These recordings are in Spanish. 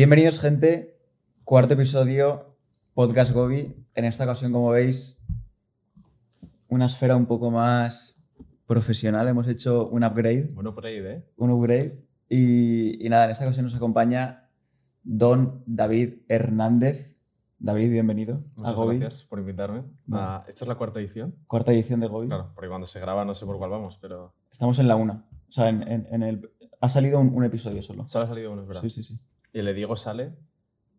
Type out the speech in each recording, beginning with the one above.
Bienvenidos, gente. Cuarto episodio, Podcast Gobi. En esta ocasión, como veis, una esfera un poco más profesional. Hemos hecho un upgrade. Por ahí, ¿eh? Un upgrade. Y, y nada, en esta ocasión nos acompaña Don David Hernández. David, bienvenido Muchas a Gobi. gracias por invitarme. Ah, ¿Esta es la cuarta edición? Cuarta edición de Gobi. Claro, porque cuando se graba no sé por cuál vamos, pero Estamos en la una. O sea, en, en- en el. Ha salido un, un episodio solo. solo ha salido uno, es verdad. Sí, sí, sí. Y el de Diego sale,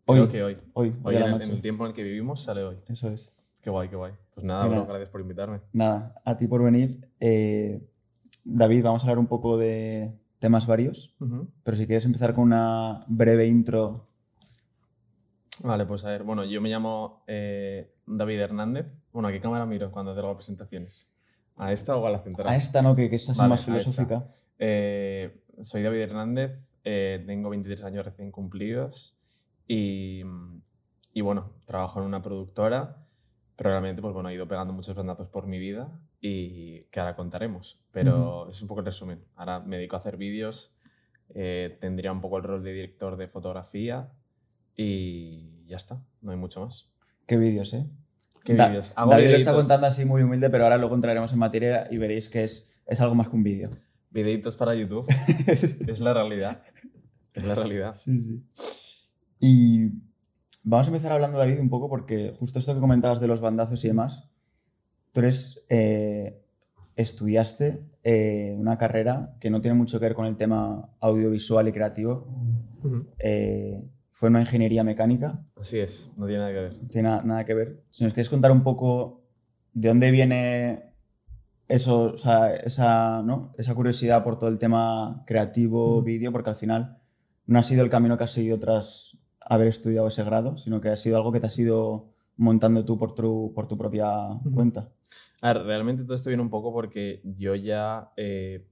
Hoy. creo que hoy. Hoy, hoy en el, noche. en el tiempo en el que vivimos sale hoy. Eso es. Qué guay, qué guay. Pues nada, gracias por invitarme. Nada, a ti por venir. Eh, David, vamos a hablar un poco de temas varios, pero si quieres empezar con una breve intro. Vale, pues a ver, bueno, yo me llamo eh, David Hernández. Bueno, ¿a qué cámara miro cuando hago presentaciones? ¿A esta o a la central? A esta, ¿no? Que, que es así Vale, más filosófica. Eh, soy David Hernández, eh, tengo 23 años recién cumplidos y, y bueno, trabajo en una productora, pero realmente pues bueno, he ido pegando muchos bandazos por mi vida y que ahora contaremos. Pero es un poco el resumen. Ahora me dedico a hacer vídeos, eh, tendría un poco el rol de director de fotografía y ya está, no hay mucho más. Qué vídeos, ¿eh? ¿Qué Da- vídeos? David lo está contando así muy humilde, pero ahora lo entraremos en materia y veréis que es, es algo más que un vídeo. Videitos para YouTube, es la realidad. Es la realidad. Sí, sí. Y vamos a empezar hablando, David, un poco porque justo esto que comentabas de los bandazos y demás, tú eres, eh, estudiaste eh, una carrera que no tiene mucho que ver con el tema audiovisual y creativo, eh, fue una ingeniería mecánica, Así es, no tiene nada que ver. no tiene na- nada que ver. Si nos queréis contar un poco de dónde viene eso, o sea, esa, ¿no? esa curiosidad por todo el tema creativo, Ujú. vídeo, porque al final no ha sido el camino que has seguido tras haber estudiado ese grado, sino que ha sido algo que te has ido montando tú por tu, por tu propia Ujú. cuenta. A ver, realmente todo esto viene un poco porque yo ya eh,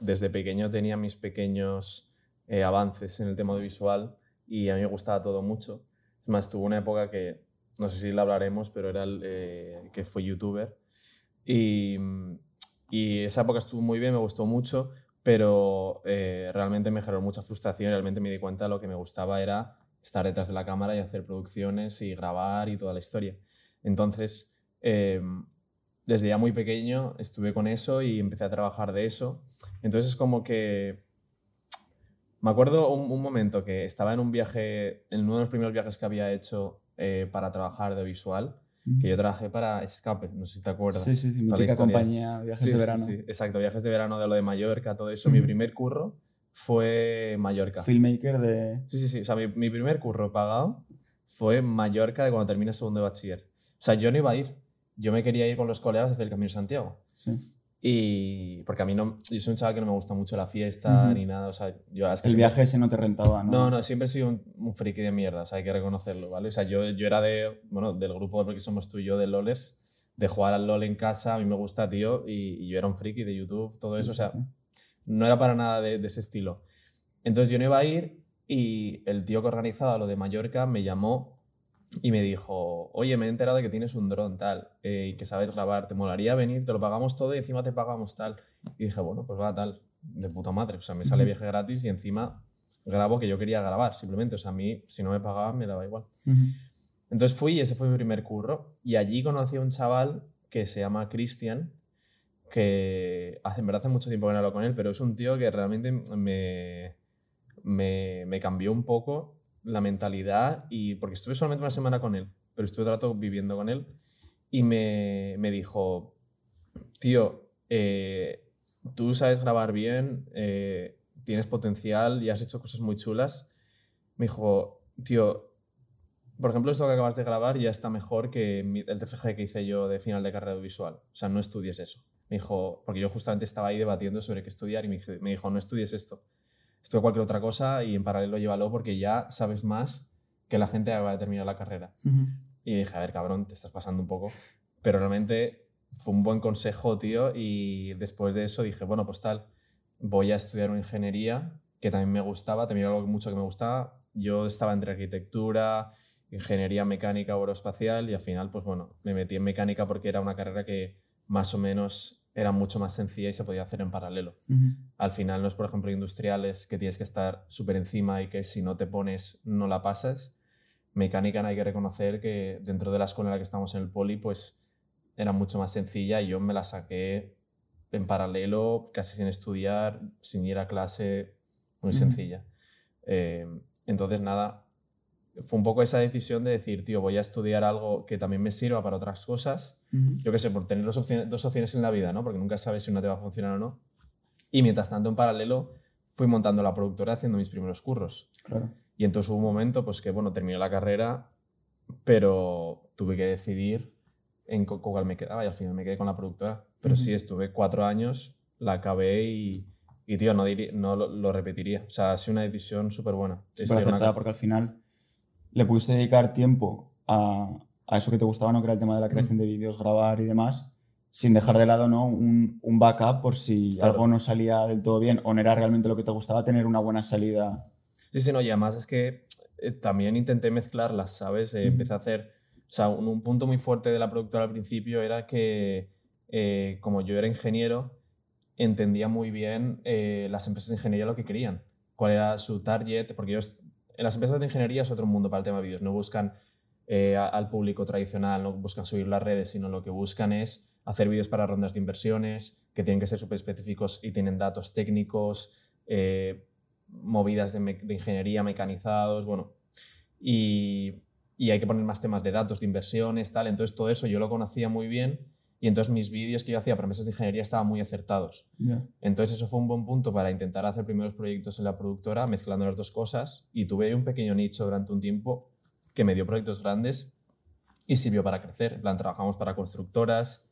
desde pequeño tenía mis pequeños eh, avances en el tema audiovisual y a mí me gustaba todo mucho. Es más, tuve una época que, no sé si la hablaremos, pero era el eh, que fue youtuber. Y, y esa época estuvo muy bien, me gustó mucho, pero eh, realmente me generó mucha frustración realmente me di cuenta de lo que me gustaba era estar detrás de la cámara y hacer producciones y grabar y toda la historia. Entonces, eh, desde ya muy pequeño estuve con eso y empecé a trabajar de eso. Entonces es como que... Me acuerdo un, un momento que estaba en un viaje, en uno de los primeros viajes que había hecho eh, para trabajar de visual, que yo trabajé para Escape, no sé si te acuerdas. Sí, sí, sí, mítica compañía, viajes Sí, de verano. sí, exacto, viajes de verano de lo de Mallorca, todo eso. Mi primer curro fue Mallorca. Filmmaker de... Sí, sí, sí. O sea, mi, mi primer curro pagado fue Mallorca de cuando terminé segundo de bachiller. O sea, yo no iba a ir. Yo me quería ir con los colegas a hacer el Camino de Santiago. Sí. Y porque a mí no... Yo soy un chaval que no me gusta mucho la fiesta Ujú. ni nada. O sea, yo... es que El siempre- viaje ese no te rentaba, ¿no? No, no, siempre he sido un, un friki de mierda, o sea, hay que reconocerlo, ¿vale? O sea, yo, yo era de, bueno, del grupo porque somos tú y yo de LOLers, de jugar al LOL en casa, a mí me gusta, tío, y, y yo era un friki de YouTube, todo Sí, eso, o sea, sí. no era para nada de, de ese estilo. Entonces yo no iba a ir y el tío que organizaba lo de Mallorca me llamó y me dijo, oye, me he enterado de que tienes un dron tal eh, y que sabes grabar, ¿te molaría venir? Te lo pagamos todo y encima te pagamos tal. Y dije, bueno, pues va tal, de puta madre. O sea, me sale viaje gratis y encima grabo que yo quería grabar, simplemente. O sea, a mí, si no me pagaban, me daba igual. Ujú. Entonces fui y ese fue mi primer curro. Y allí conocí a un chaval que se llama Cristian, que hace, en verdad hace mucho tiempo que no hablo con él, pero es un tío que realmente me, me, me cambió un poco la mentalidad y porque estuve solamente una semana con él, pero estuve trato viviendo con él y me, me dijo, tío, eh, tú sabes grabar bien, eh, tienes potencial y has hecho cosas muy chulas. Me dijo, tío, por ejemplo, esto que acabas de grabar ya está mejor que el TFG que hice yo de final de carrera visual. O sea, no estudies eso. Me dijo, porque yo justamente estaba ahí debatiendo sobre qué estudiar y me dijo, no estudies esto. Estudia cualquier otra cosa y en paralelo llévalo porque ya sabes más que la gente va a terminar la carrera. Y dije, a ver, cabrón, te estás pasando un poco. Pero realmente fue un buen consejo, tío. Y después de eso dije, bueno, pues tal, voy a estudiar una ingeniería que también me gustaba, también era algo mucho que me gustaba. Yo estaba entre arquitectura, ingeniería mecánica o aeroespacial y al final, pues bueno, me metí en mecánica porque era una carrera que más o menos era mucho más sencilla y se podía hacer en paralelo. Al final no es, por ejemplo, industriales que tienes que estar súper encima y que si no te pones no la pasas. Mecánica hay que reconocer que dentro de la escuela en la que estamos en el poli, pues era mucho más sencilla y yo me la saqué en paralelo, casi sin estudiar, sin ir a clase, muy sencilla. Eh, entonces, nada, fue un poco esa decisión de decir, tío, voy a estudiar algo que también me sirva para otras cosas yo qué sé, por tener dos opciones, dos opciones en la vida, ¿no? Porque nunca sabes si una te va a funcionar o no. Y mientras tanto, en paralelo, fui montando la productora haciendo mis primeros curros. Claro. Y entonces hubo un momento, pues que, bueno, terminé la carrera, pero tuve que decidir en cu- cuál me quedaba y al final me quedé con la productora. Pero Ujú. sí, estuve cuatro años, la acabé y, y tío, no, diría- no lo, lo repetiría. O sea, ha sido una decisión súper buena. Súper una acertada porque al final le pudiste dedicar tiempo a, a eso que te gustaba, ¿no? Que era el tema de la creación de vídeos, grabar y demás, sin dejar de lado, ¿no? Un, un backup por si Claro. algo no salía del todo bien o no era realmente lo que te gustaba, tener una buena salida. Sí, sí, no, y además es que eh, también intenté mezclarlas, ¿sabes? Eh, Ujú. Empecé a hacer, o sea, un, un punto muy fuerte de la productora al principio era que eh, como yo era ingeniero, entendía muy bien eh, las empresas de ingeniería lo que querían, cuál era su target, porque ellos, en las empresas de ingeniería es otro mundo para el tema de vídeos, no buscan eh, al público tradicional, no buscan subir las redes, sino lo que buscan es hacer vídeos para rondas de inversiones, que tienen que ser súper específicos y tienen datos técnicos, eh, movidas de ingeniería, mecanizados, bueno, y, y hay que poner más temas de datos, de inversiones, tal, entonces todo eso yo lo conocía muy bien y entonces mis vídeos que yo hacía para empresas de ingeniería estaban muy acertados. Entonces eso fue un buen punto para intentar hacer primeros proyectos en la productora, mezclando las dos cosas. Y tuve un pequeño nicho durante un tiempo que me dio proyectos grandes y sirvió para crecer. Plan, trabajamos para constructoras,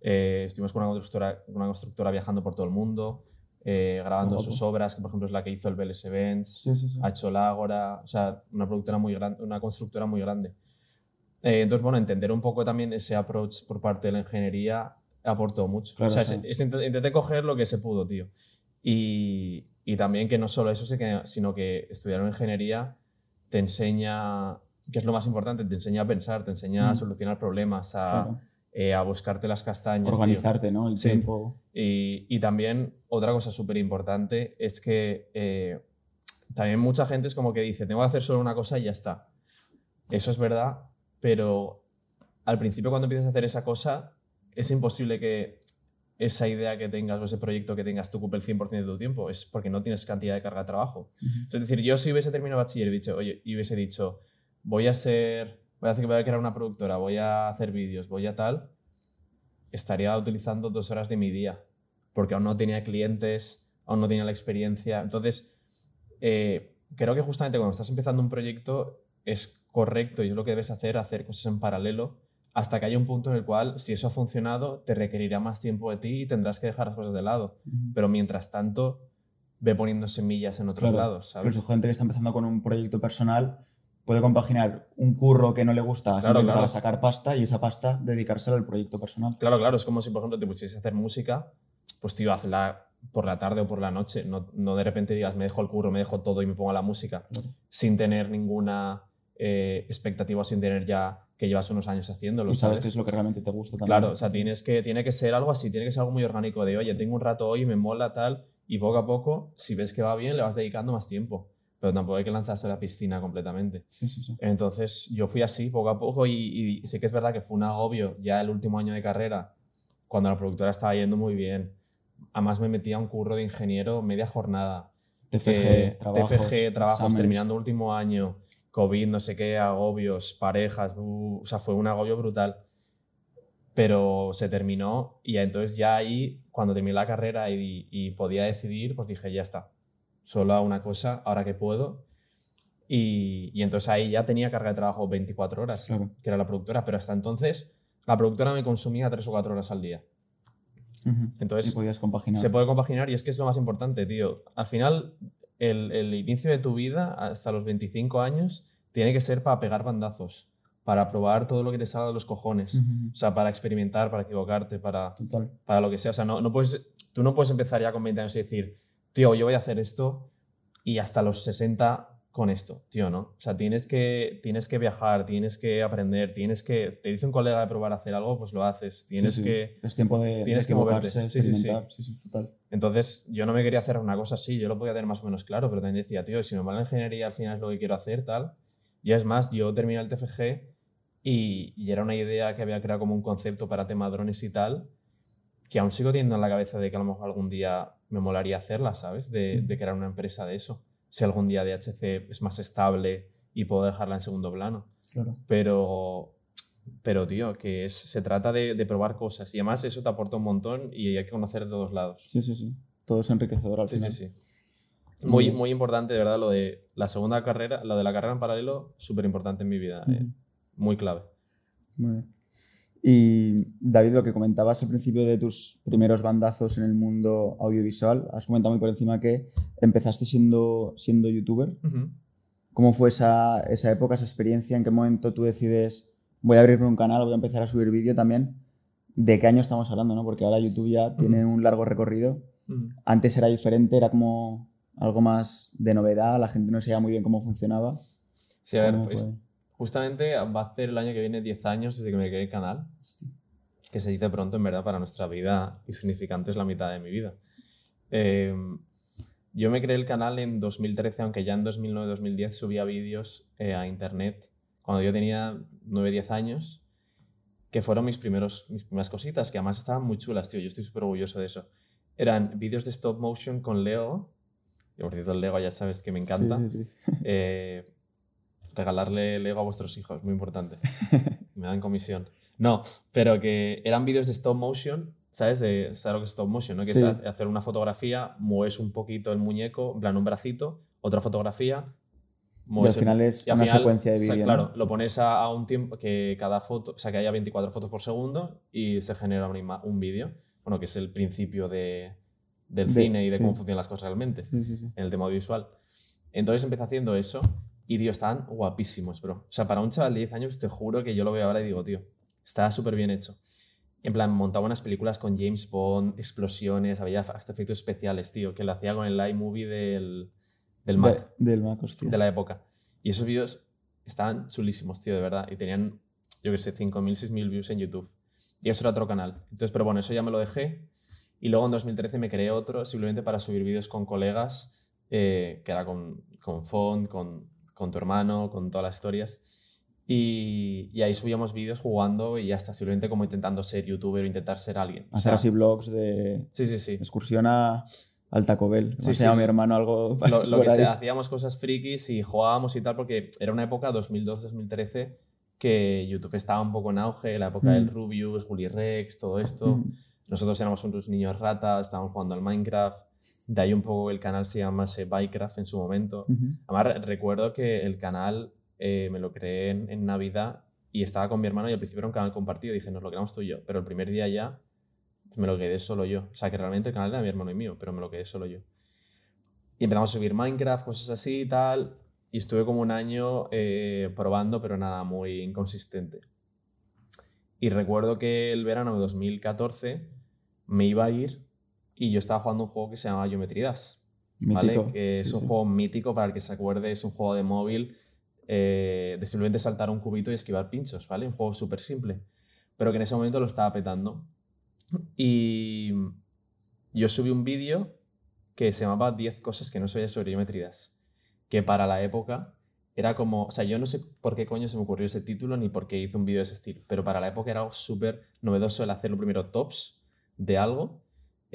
eh, estuvimos con una constructora, una constructora viajando por todo el mundo, eh, grabando sus obras, que por ejemplo es la que hizo el Vélez Events, Sí, sí, sí. ha hecho la Ágora, o sea, una productora muy grande, una constructora muy grande. Eh, entonces, bueno, entender un poco también ese approach por parte de la ingeniería aportó mucho. Claro, o sea, sea- es- es int- intenté coger lo que se pudo, tío. Y, y también que no solo eso, sí sino que estudiar en ingeniería te enseña, que es lo más importante, te enseña a pensar, te enseña a Mm. solucionar problemas, a, Claro. eh, a buscarte las castañas. tío. Organizarte, ¿no? El Sí. tiempo. Y, y también otra cosa súper importante es que eh, también mucha gente es como que dice, tengo que hacer solo una cosa y ya está. Eso es verdad, pero al principio cuando empiezas a hacer esa cosa, es imposible que esa idea que tengas o ese proyecto que tengas te ocupe el 100% de tu tiempo. Es porque no tienes cantidad de carga de trabajo. Ujú. Es decir, yo si hubiese terminado bachiller y hubiese, oye, y hubiese dicho, voy a ser, voy a, hacer, voy a crear una productora, voy a hacer vídeos, voy a tal, estaría utilizando dos horas de mi día, porque aún no tenía clientes, aún no tenía la experiencia. Entonces, eh, creo que justamente cuando estás empezando un proyecto es correcto y es lo que debes hacer, hacer cosas en paralelo, hasta que haya un punto en el cual, si eso ha funcionado, te requerirá más tiempo de ti y tendrás que dejar las cosas de lado. Pero mientras tanto, ve poniendo semillas en otros Claro. lados, ¿sabes? Incluso gente que está empezando con un proyecto personal puede compaginar un curro que no le gusta Claro, claro. para sacar pasta y esa pasta dedicársela al proyecto personal. Claro, claro, es como si, por ejemplo, te pusieses a hacer música, pues tío, hazla por la tarde o por la noche, no, no de repente digas, me dejo el curro, me dejo todo y me pongo a la música, sin tener ninguna eh, expectativa o sin tener ya que llevas unos años haciéndolo, y sabes qué es lo que realmente te gusta también. Claro, o sea, tienes que, tiene que ser algo así, tiene que ser algo muy orgánico de, oye, tengo un rato hoy, me mola tal, y poco a poco, si ves que va bien, le vas dedicando más tiempo, pero tampoco hay que lanzarse a la piscina completamente. Sí, sí, sí. Entonces yo fui así poco a poco y, y sí que es verdad que fue un agobio ya el último año de carrera, cuando la productora estaba yendo muy bien. Además me metía un curro de ingeniero media jornada. TFG, Eh, trabajos, TFG, trabajos, exámenes. terminando último año, COVID, no sé qué, agobios, parejas, uh, o sea, fue un agobio brutal. Pero se terminó y entonces ya ahí, cuando terminé la carrera y, y podía decidir, pues dije, ya está, solo hago una cosa, ahora que puedo. Y, y entonces ahí ya tenía carga de trabajo 24 horas, Claro. que era la productora, pero hasta entonces la productora me consumía 3 o 4 horas al día. Entonces, y podías compaginar. se puede compaginar y es que es lo más importante, tío. Al final, el, el inicio de tu vida, hasta los 25 años, tiene que ser para pegar bandazos, para probar todo lo que te salga de los cojones. O sea, para experimentar, para equivocarte, para, Total. para lo que sea. O sea, no, no puedes, tú no puedes empezar ya con 20 años y decir, tío, yo voy a hacer esto y hasta los 60 con esto, tío, ¿no? O sea, tienes que, tienes que viajar, tienes que aprender, tienes que... Te dice un colega de probar a hacer algo, pues lo haces. Tienes Sí, sí. que... Es tiempo de, tienes de que moverte. equivocarse, Sí, sí, sí. experimentar. Sí, sí, total. Entonces, yo no me quería hacer una cosa así, yo lo podía tener más o menos claro, pero también decía, tío, si me mola la ingeniería al final es lo que quiero hacer, tal. Y es más, yo terminé el TFG y, y era una idea que había creado como un concepto para tema drones y tal, que aún sigo teniendo en la cabeza de que a lo mejor algún día me molaría hacerla, ¿sabes? De, de crear una empresa de eso. Si algún día DHC es más estable y puedo dejarla en segundo plano. Claro. Pero, pero tío, que es, se trata de, de probar cosas y además eso te aporta un montón y hay que conocer de todos lados. Sí, sí, sí. Todo es enriquecedor al Sí, final. sí, sí. Muy Muy, importante, de verdad, lo de la segunda carrera, lo de la carrera en paralelo, súper importante en mi vida. eh. Muy clave. Muy bien. Y David, lo que comentabas al principio de tus primeros bandazos en el mundo audiovisual, has comentado muy por encima que empezaste siendo, siendo youtuber. ¿Cómo fue esa, esa época, esa experiencia? ¿En qué momento tú decides, voy a abrirme un canal, voy a empezar a subir vídeo también? ¿De qué año estamos hablando? ¿no? Porque ahora YouTube ya tiene un largo recorrido. Ujú. Antes era diferente, era como algo más de novedad, la gente no sabía muy bien cómo funcionaba. Sí, a ver, ¿Cómo pues? Justamente va a hacer el año que viene 10 años desde que me creé el canal, Hostia. que se dice pronto, en verdad, para nuestra vida y significante es la mitad de mi vida. Eh, yo me creé el canal en 2013, aunque ya en 2009-2010 subía vídeos eh, a internet cuando yo tenía 9-10 años, que fueron mis, primeros, mis primeras cositas, que además estaban muy chulas, tío. Yo estoy súper orgulloso de eso. Eran vídeos de stop motion con Lego. Y por cierto, el Lego ya sabes que me encanta. Sí, sí, sí. Eh, regalarle Lego a vuestros hijos, muy importante. Me dan comisión. No, pero que eran vídeos de stop motion, ¿sabes? De, ¿Sabes lo que es stop motion? ¿no? Que Sí. es ha- hacer una fotografía, mueves un poquito el muñeco, en plan un bracito, otra fotografía. Y al final es al una final, secuencia de o sea, vídeo. Claro, ¿no? lo pones a, a un tiempo que cada foto, o sea, que haya 24 fotos por segundo y se genera una un vídeo. Bueno, que es el principio de, del De- cine y de sí. cómo funcionan las cosas realmente Sí, sí, sí. en el tema audiovisual. Entonces empecé haciendo eso y, tío, están guapísimos, bro. O sea, para un chaval de 10 años, te juro que yo lo veo ahora y digo, tío, está súper bien hecho. En plan, montaba unas películas con James Bond, explosiones, había hasta efectos especiales, tío, que lo hacía con el iMovie del, del Mac De- del Mac, hostia. de la época. Y esos vídeos estaban chulísimos, tío, de verdad. Y tenían, yo qué sé, 5.000, 6.000 views en YouTube. Y eso era otro canal. Entonces, pero bueno, eso ya me lo dejé. Y luego en 2013 me creé otro simplemente para subir vídeos con colegas, eh, que era con, con Font, con, con tu hermano, con todas las historias. Y, y ahí subíamos vídeos jugando y ya está, simplemente como intentando ser youtuber o intentar ser alguien. O Hacer sea, así vlogs de Sí, sí, sí. excursión a, al Taco Bell. Sí, Sí, a mi hermano algo lo, lo que ahí. sea, hacíamos cosas frikis y jugábamos y tal, porque era una época, 2012-2013, que YouTube estaba un poco en auge, la época del Mm. Rubius, Gully Rex, todo esto. Mm. Nosotros éramos unos niños ratas, estábamos jugando al Minecraft. De ahí un poco el canal se llamase Minecraft en su momento. Además, re- recuerdo que el canal eh, me lo creé en, en Navidad y estaba con mi hermano y al principio era un canal compartido. Dije, nos lo creamos tú y yo. Pero el primer día ya me lo quedé solo yo. O sea, que realmente el canal era de mi hermano y mío, pero me lo quedé solo yo. Y empezamos a subir Minecraft, cosas así y tal. Y estuve como un año eh, probando, pero nada, muy inconsistente. Y recuerdo que el verano de 2014 me iba a ir y yo estaba jugando un juego que se llama Geometry Dash. ¿vale? Que es un sí. juego mítico para el que se acuerde, es un juego de móvil eh, de simplemente saltar un cubito y esquivar pinchos, ¿vale? Un juego súper simple, pero que en ese momento lo estaba petando. Y yo subí un vídeo que se llamaba 10 cosas que no sabía sobre Geometry Dash, que para la época era como, o sea, yo no sé por qué coño se me ocurrió ese título ni por qué hice un vídeo de ese estilo, pero para la época era algo súper novedoso el hacerlo primero tops de algo,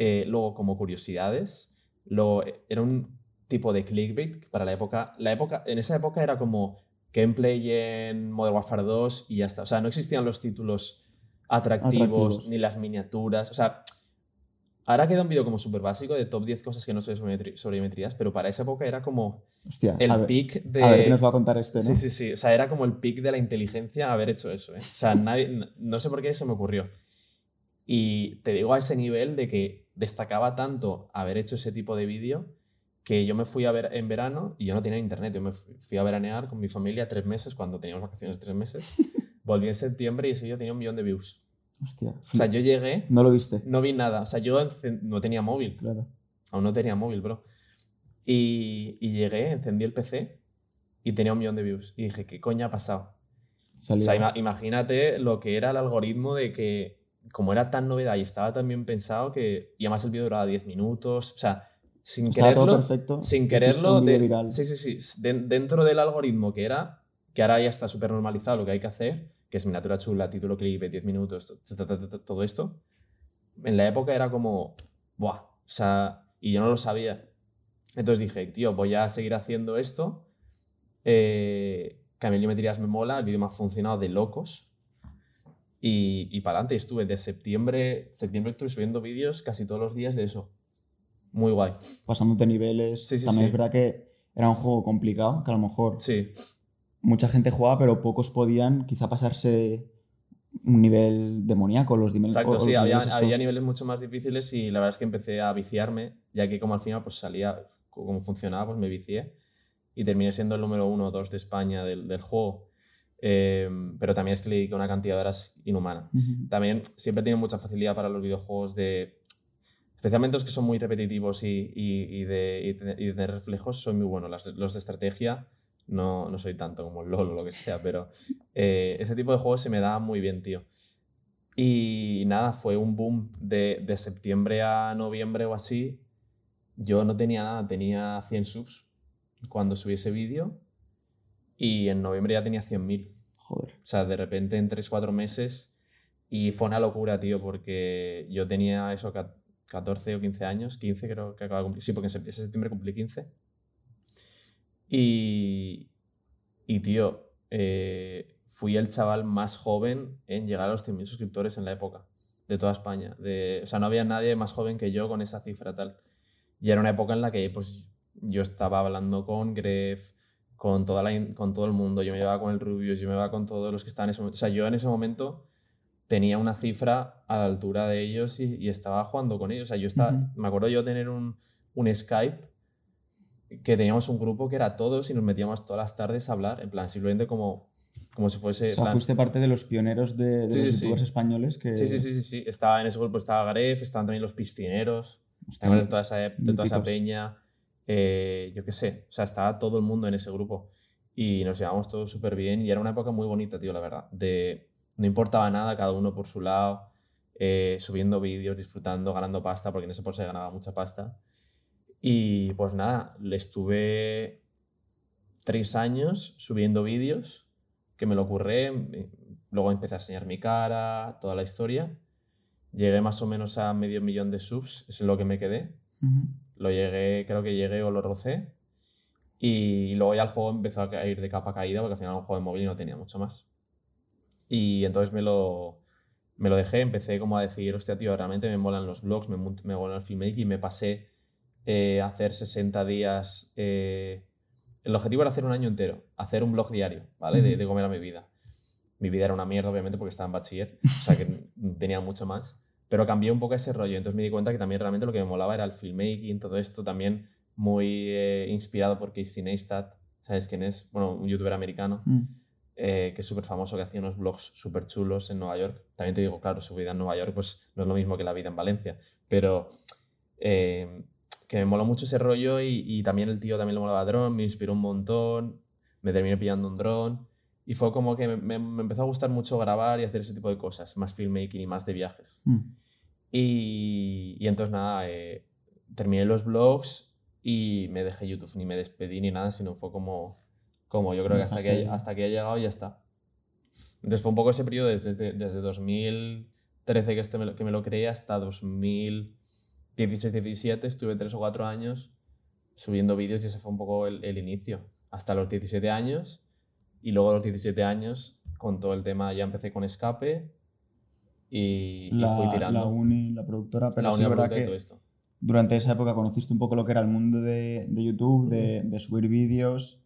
eh, luego como curiosidades, luego eh, era un tipo de clickbait para la época, la época, en esa época era como gameplay en Modern Warfare 2 y ya está, o sea, no existían los títulos atractivos, Atractivos. ni las miniaturas, o sea, ahora queda un vídeo como súper básico de top 10 cosas que no sé sobre geometrías, pero para esa época era como Hostia, el ver, pic de... a ver qué nos va a contar este, ¿no? Sí, sí, sí. O sea, era como el pic de la inteligencia haber hecho eso. ¿eh? O sea, nadie, no sé por qué se me ocurrió. Y te digo a ese nivel de que destacaba tanto haber hecho ese tipo de vídeo que yo me fui a ver en verano y yo no tenía internet. Yo me fui a veranear con mi familia tres meses cuando teníamos vacaciones tres meses. Volví en septiembre y ese vídeo tenía un millón de views. Hostia. O sea, yo llegué, No lo viste. no vi nada. O sea, yo no tenía móvil. Claro. Aún no tenía móvil, bro. Y, y llegué, encendí el PC y tenía un millón de views. Y dije, ¿qué coño ha pasado? O sea, ima- imagínate lo que era el algoritmo de que, como era tan novedad y estaba tan bien pensado, que y además el vídeo duraba 10 minutos, o sea, sin Estaba todo quererlo, perfecto. sin quererlo, de- viral. sí, sí, sí, de- dentro del algoritmo que era, que ahora ya está súper normalizado lo que hay que hacer, que es miniatura chula, título clip, 10 minutos, todo esto, en la época era como, ¡buah! O sea, y yo no lo sabía. Entonces dije, tío, voy a seguir haciendo esto. Eh, Camiliometrías me mola, el vídeo me ha funcionado de locos. Y, y para adelante, estuve de septiembre, septiembre estuve subiendo vídeos casi todos los días de eso. Muy guay. Pasándote niveles. Sí, sí, También sí. es verdad que era un juego complicado, que a lo mejor Sí, mucha gente jugaba, pero pocos podían quizá pasarse un nivel demoníaco, los niveles. o- exacto, o sí, los había, había niveles mucho más difíciles y la verdad es que empecé a viciarme, ya que como al final pues salía, como funcionaba, pues me vicié y terminé siendo el número uno o dos de España del, del juego. Eh, pero también es que le dediqué una cantidad de horas inhumana. Ujú. También siempre tiene mucha facilidad para los videojuegos de... Especialmente los que son muy repetitivos y, y- y de, y de- reflejos, son muy buenos. Las los de estrategia no, no soy tanto como el LOL o lo que sea, pero eh, ese tipo de juegos se me da muy bien, tío. Y nada, fue un boom de, de septiembre a noviembre o así. Yo no tenía nada, tenía 100 subs cuando subí ese vídeo y en noviembre ya tenía 100.000. Joder. O sea, de repente en 3-4 meses. Y fue una locura, tío, porque yo tenía eso, ca- 14 o 15 años, 15 creo que acaba de cumplir. Sí, porque en septiembre cumplí 15. Y, y tío, eh, fui el chaval más joven en llegar a los 100.000 suscriptores en la época, de toda España. De, o sea, no había nadie más joven que yo con esa cifra tal. Y era una época en la que pues, yo estaba hablando con Gref, con, toda la, con todo el mundo, yo me llevaba con el Rubius, yo me llevaba con todos los que estaban en ese momento. O sea, yo en ese momento tenía una cifra a la altura de ellos y, y estaba jugando con ellos. O sea, yo estaba, Ujú. me acuerdo yo tener un, un Skype que teníamos un grupo que era todos y nos metíamos todas las tardes a hablar, en plan, simplemente como, como si fuese... O sea, plan- fuiste parte de los pioneros de, de Sí, los sí, sí. youtubers españoles que. Sí, sí, sí, sí, sí. Estaba en ese grupo, estaba Gref, estaban también los piscineros, Hostia, toda esa, de toda esa míticos. peña, eh, yo qué sé, o sea, estaba todo el mundo en ese grupo y nos llevamos todos súper bien y era una época muy bonita, tío, la verdad, de no importaba nada, cada uno por su lado, eh, subiendo vídeos, disfrutando, ganando pasta, porque en ese por se ganaba mucha pasta. Y pues nada, le estuve tres años subiendo vídeos, que me lo curré, eh, luego empecé a enseñar mi cara, toda la historia. Llegué más o menos a medio millón de subs, eso es lo que me quedé. Ujú. Lo llegué, creo que llegué o lo rocé. Y luego ya el juego empezó a ir de capa caída porque al final era un juego de móvil y no tenía mucho más. Y entonces me lo, me lo dejé, empecé como a decir, hostia, tío, realmente me molan los blogs, me, me mola el filmmaking y me pasé eh, a hacer 60 días. eh, el objetivo era hacer un año entero, hacer un blog diario, ¿vale? De, de cómo era mi vida. Mi vida era una mierda, obviamente, porque estaba en bachiller, o sea que tenía mucho más. Pero cambié un poco ese rollo, entonces me di cuenta que también realmente lo que me molaba era el filmmaking, todo esto también muy eh, inspirado por Casey Neistat, ¿sabes quién es? Bueno, un youtuber americano Mm. eh, que es súper famoso, que hacía unos blogs súper chulos en Nueva York. También te digo, claro, su vida en Nueva York pues no es lo mismo que la vida en Valencia, pero eh, que me moló mucho ese rollo y, y también el tío también le molaba dron, me inspiró un montón, me terminé pillando un dron y fue como que me, empezó a gustar mucho grabar y hacer ese tipo de cosas, más filmmaking y más de viajes. Mm. Y, y entonces nada, eh, terminé los blogs y me dejé YouTube, ni me despedí ni nada, sino fue como, como yo creo que hasta que, hasta que he llegado ya está. Entonces fue un poco ese periodo desde, desde 2013 que, este me lo, que me lo creé hasta 2016-17, estuve tres o cuatro años subiendo vídeos y ese fue un poco el, el inicio. Hasta los 17 años y luego a los 17 años con todo el tema ya empecé con Escape y, y La, fui tirando. la uni, la productora, pero La sí es Unión verdad y que todo esto. durante esa época conociste un poco lo que era el mundo de, de YouTube, de, de subir vídeos,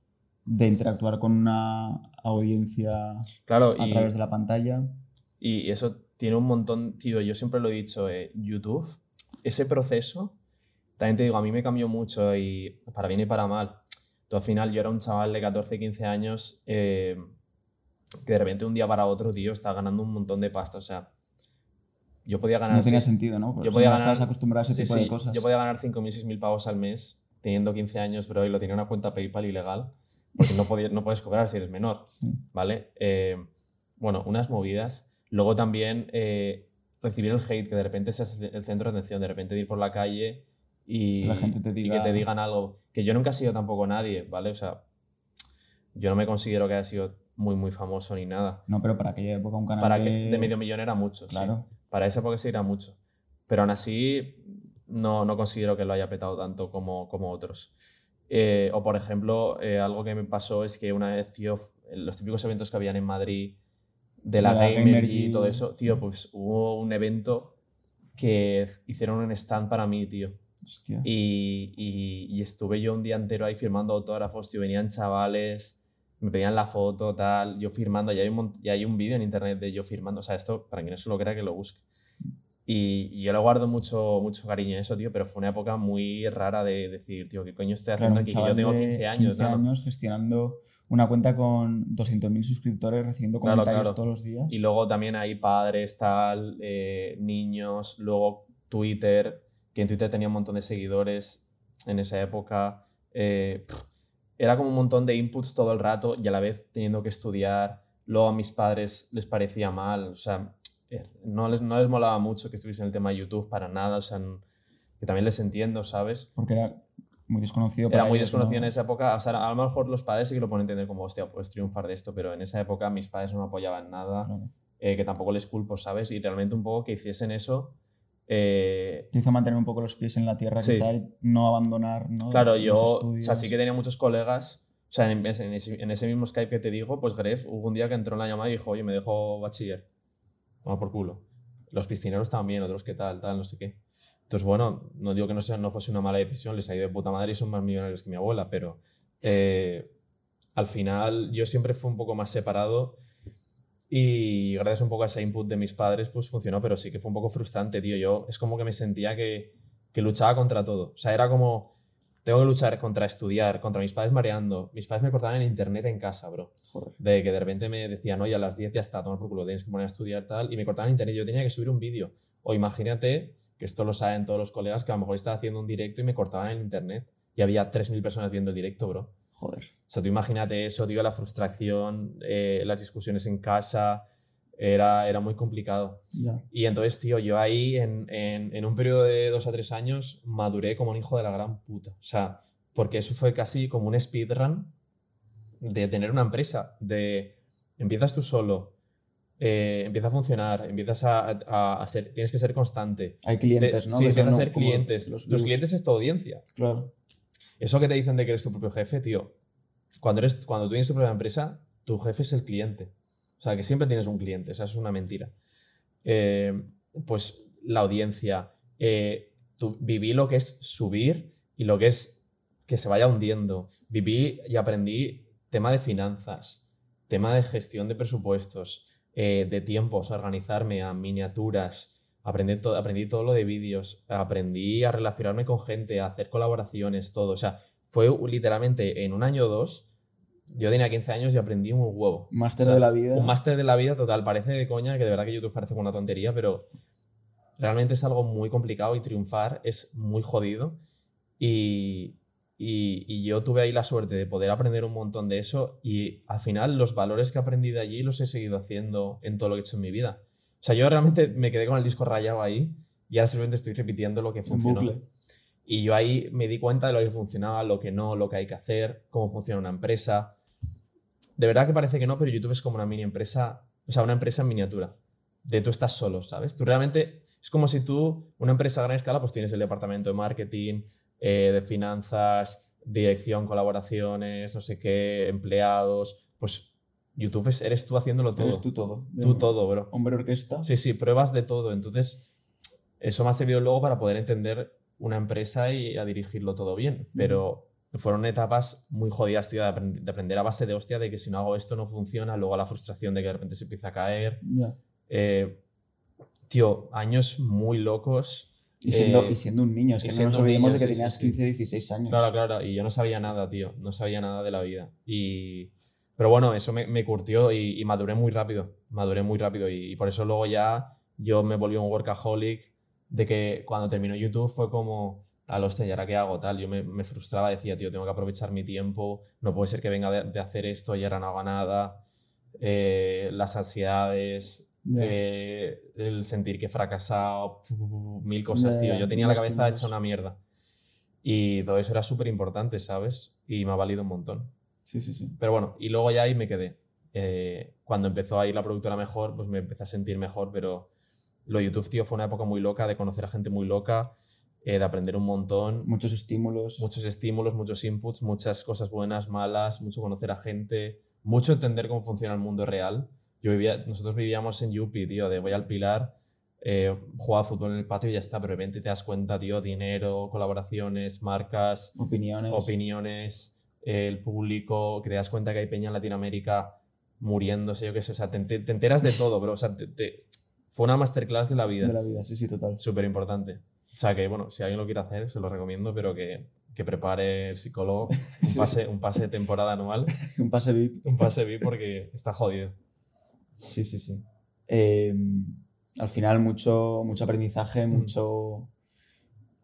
de interactuar con una audiencia Claro, a y, través de la pantalla. y eso tiene un montón, tío, yo siempre lo he dicho, eh, YouTube, ese proceso, también te digo, a mí me cambió mucho y para bien y para mal. Tú, al final yo era un chaval de 14, 15 años eh, que de repente un día para otro, tío, estaba ganando un montón de pasta, o sea, yo podía ganar... No tenía sí, sentido, ¿no? Porque yo podía no ganar- estabas acostumbrado a ese sí, tipo sí, de cosas. Yo podía ganar 5.000, 6.000 pavos al mes teniendo 15 años, pero y lo tenía en una cuenta PayPal ilegal. porque no, podías, no puedes cobrar si eres menor, ¿vale? Eh, bueno, unas movidas. Luego también eh, recibir el hate, que de repente seas el centro de atención, de repente ir por la calle y, la gente te diga... y que te digan algo. Que yo nunca he sido tampoco nadie, ¿vale? O sea, yo no me considero que haya sido muy, muy famoso ni nada. No, pero para aquella época un canal para de... que de medio millón era mucho, Claro. sí. Para esa época sí era mucho. Pero aún así, no, no considero que lo haya petado tanto como, como otros. Eh, o por ejemplo, eh, algo que me pasó es que una vez, tío, los típicos eventos que habían en Madrid de la, De la Gamer y todo eso, tío, pues hubo un evento que hicieron un stand para mí, tío. Hostia. Y, y- y estuve yo un día entero ahí firmando autógrafos, tío. Venían chavales, me pedían la foto, tal. Yo firmando, y hay un, y hay un vídeo en internet de yo firmando. O sea, esto, para quien no se lo crea, que lo busque. Y, y yo le guardo mucho, mucho cariño a eso, tío. Pero fue una época muy rara de decir, tío, ¿qué coño estoy Claro, haciendo un aquí? Que yo tengo de 15 años, 15 ¿no? años gestionando una cuenta con 200.000 suscriptores, recibiendo Claro, comentarios claro. todos los días. Y luego también hay padres, tal, eh, niños, luego Twitter, que en Twitter tenía un montón de seguidores en esa época. eh, era como un montón de inputs todo el rato y a la vez teniendo que estudiar. Luego a mis padres les parecía mal, o sea, eh, no les, no les molaba mucho que estuviese en el tema de YouTube para nada, o sea, que también les entiendo, ¿sabes? Porque era muy desconocido Era para muy ellos, desconocido ¿no? en esa época. O sea, a lo mejor los padres sí que lo pueden entender como, hostia, puedes triunfar de esto, pero en esa época mis padres no me apoyaban nada Claro. eh, que tampoco les culpo, ¿sabes? Y realmente un poco que hiciesen eso. Eh, Te hizo mantener un poco los pies en la tierra, Sí. quizá, y no abandonar ¿no? claro, yo, o sea, sí que tenía muchos colegas. O sea, en, en ese, en ese mismo Skype que te digo, pues Gref hubo un día que entró en la llamada y dijo, oye, me dejo bachiller. Toma por culo. Los piscineros también, otros que tal, tal, no sé qué. Entonces, bueno, no digo que no, sea, no fuese una mala decisión, les ha ido de puta madre y son más millonarios que mi abuela, pero eh, al final yo siempre fui un poco más separado y gracias un poco a ese input de mis padres, pues funcionó, pero sí que fue un poco frustrante, tío. Yo es como que me sentía que, que luchaba contra todo. O sea, era como, tengo que luchar contra estudiar, contra mis padres mareando. Mis padres me cortaban el internet en casa, bro. Joder. De que de repente me decían, oye, a las 10 ya está, tomar por culo, tienes que poner a estudiar tal. Y me cortaban el internet, yo tenía que subir un vídeo. O imagínate, que esto lo saben todos los colegas, que a lo mejor estaba haciendo un directo y me cortaban el internet. Y había 3.000 personas viendo el directo, bro. Joder. O sea, tú imagínate eso, tío, la frustración, eh, las discusiones en casa, era, era muy complicado. Ya. Y entonces, tío, yo ahí en, en, en un periodo de dos a tres años maduré como un hijo de la gran puta. O sea, porque eso fue casi como un speedrun de tener una empresa, de empiezas tú solo, eh, empieza a funcionar, empiezas a, a, a ser, tienes que ser constante. Hay clientes, Te- ¿no? Sí, empiezas a ser clientes. los Tus clientes es tu audiencia. Claro. Eso que te dicen de que eres tu propio jefe, tío. Cuando, eres, cuando tú tienes tu propia empresa, tu jefe es el cliente. O sea, que siempre tienes un cliente. Esa es una mentira. Eh, pues la audiencia. eh, viví lo que es subir y lo que es que se vaya hundiendo. Viví y aprendí tema de finanzas, tema de gestión de presupuestos, eh, de tiempos, organizarme a miniaturas. Aprendí, to- aprendí todo lo de vídeos, aprendí a relacionarme con gente, a hacer colaboraciones, todo. O sea, fue literalmente en un año o dos. Yo tenía 15 años y aprendí un huevo. Máster O sea, de la vida. Un máster de la vida total. Parece de coña, que de verdad que YouTube parece una tontería, pero realmente es algo muy complicado y triunfar es muy jodido. Y, y, y yo tuve ahí la suerte de poder aprender un montón de eso y al final los valores que aprendí de allí los he seguido haciendo en todo lo que he hecho en mi vida. O sea, yo realmente me quedé con el disco rayado ahí y ahora simplemente estoy repitiendo lo que funcionó. Y yo ahí me di cuenta de lo que funcionaba, lo que no, lo que hay que hacer, cómo funciona una empresa. De verdad que parece que no, pero YouTube es como una mini empresa, o sea, una empresa en miniatura. De tú estás solo, ¿sabes? Tú realmente es como si tú, una empresa a gran escala, pues tienes el departamento de marketing, eh, de finanzas, dirección, colaboraciones, no sé qué, empleados. Pues YouTube es- eres tú haciéndolo todo. Eres tú todo. Tú todo, bro. Hombre orquesta. Sí, sí, pruebas de todo. Entonces, eso me ha servido luego para poder entender una empresa y a dirigirlo todo bien. Pero fueron etapas muy jodidas, tío, de, aprend- de aprender a base de hostia, de que si no hago esto no funciona, luego la frustración de que de repente se empieza a caer. Ya. Eh, tío, años muy locos. Y siendo, Eh, y siendo un niño, es que no nos olvidemos niño, de que sí, tenías sí. 15, 16 años. Claro, claro, y yo no sabía nada, tío, no sabía nada de la vida. Y... Pero bueno, eso me, me curtió y, y maduré muy rápido, maduré muy rápido y, y por eso luego ya yo me volví un workaholic de que cuando terminó YouTube fue como, al hostia, ¿y ahora qué hago? Tal, yo me, me frustraba, decía, tío, tengo que aprovechar mi tiempo, no puede ser que venga de, de hacer esto y ahora no haga nada. Eh, las ansiedades, Ya. eh, el sentir que he fracasado, mil cosas, tío. Yo tenía la cabeza hecha una mierda. Y todo eso era súper importante, ¿sabes? Y me ha valido un montón. Sí, sí, sí. Pero bueno, y luego ya ahí me quedé. Eh, cuando empezó a ir la productora mejor, pues me empecé a sentir mejor, pero lo YouTube, tío, fue una época muy loca de conocer a gente muy loca, eh, de aprender un montón, Muchos estímulos. muchos estímulos, muchos inputs, muchas cosas buenas, malas, mucho conocer a gente, mucho entender cómo funciona el mundo real. Yo vivía, nosotros vivíamos en Yupi, tío, de voy al Pilar, eh, jugaba fútbol en el patio y ya está, pero de repente te das cuenta, tío, dinero, colaboraciones, marcas, opiniones. opiniones, el público, que te das cuenta que hay peña en Latinoamérica muriéndose, yo qué sé, o sea, te, te enteras de todo, bro, o sea, te- te- fue una masterclass de la vida, De la vida, sí, sí, total. súper importante. O sea, que bueno, si alguien lo quiere hacer, se lo recomiendo, pero que, que prepare el psicólogo un pase, un pase de temporada anual, Un pase VIP. un pase VIP porque está jodido. Sí, sí, sí. Eh, al final, mucho, mucho aprendizaje, mucho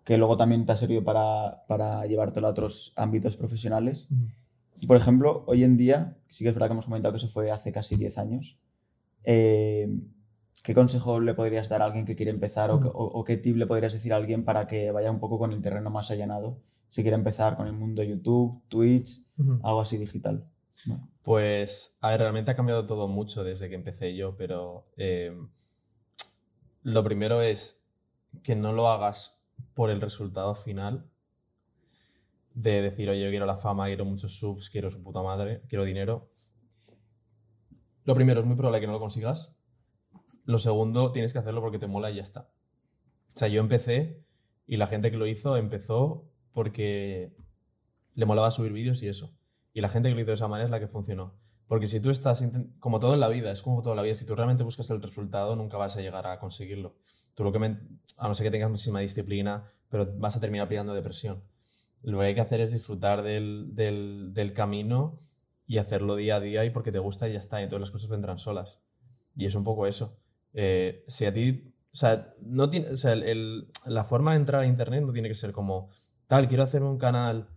que luego también te ha servido para, para llevártelo a otros ámbitos profesionales. Y, Por ejemplo, hoy en día, sí que es verdad que hemos comentado que eso fue hace casi 10 años. eh, ¿Qué consejo le podrías dar a alguien que quiere empezar o, qué- o- o qué tip le podrías decir a alguien para que vaya un poco con el terreno más allanado? Si quiere empezar con el mundo YouTube, Twitch, algo así digital. Bueno, Pues, a ver, realmente ha cambiado todo mucho desde que empecé yo, pero eh, lo primero es que no lo hagas por el resultado final de decir, oye, yo quiero la fama, quiero muchos subs, quiero su puta madre, quiero dinero. Lo primero es muy probable que no lo consigas. Lo segundo, tienes que hacerlo porque te mola y ya está. O sea, yo empecé y la gente que lo hizo empezó porque le molaba subir vídeos y eso. Y la gente que lo hizo de esa manera es la que funcionó. Porque si tú estás, como todo en la vida, es como toda la vida, si tú realmente buscas el resultado, nunca vas a llegar a conseguirlo. Tú lo que, men- a no ser que tengas muchísima disciplina, pero vas a terminar pillando depresión. Lo que hay que hacer es disfrutar del, del, camino y hacerlo día a día y porque te gusta y ya está, y todas las cosas vendrán solas. Y es un poco eso. Eh, si a ti, o sea, no tiene, o sea, el- la forma de entrar a internet no tiene que ser como, tal, quiero hacerme un canal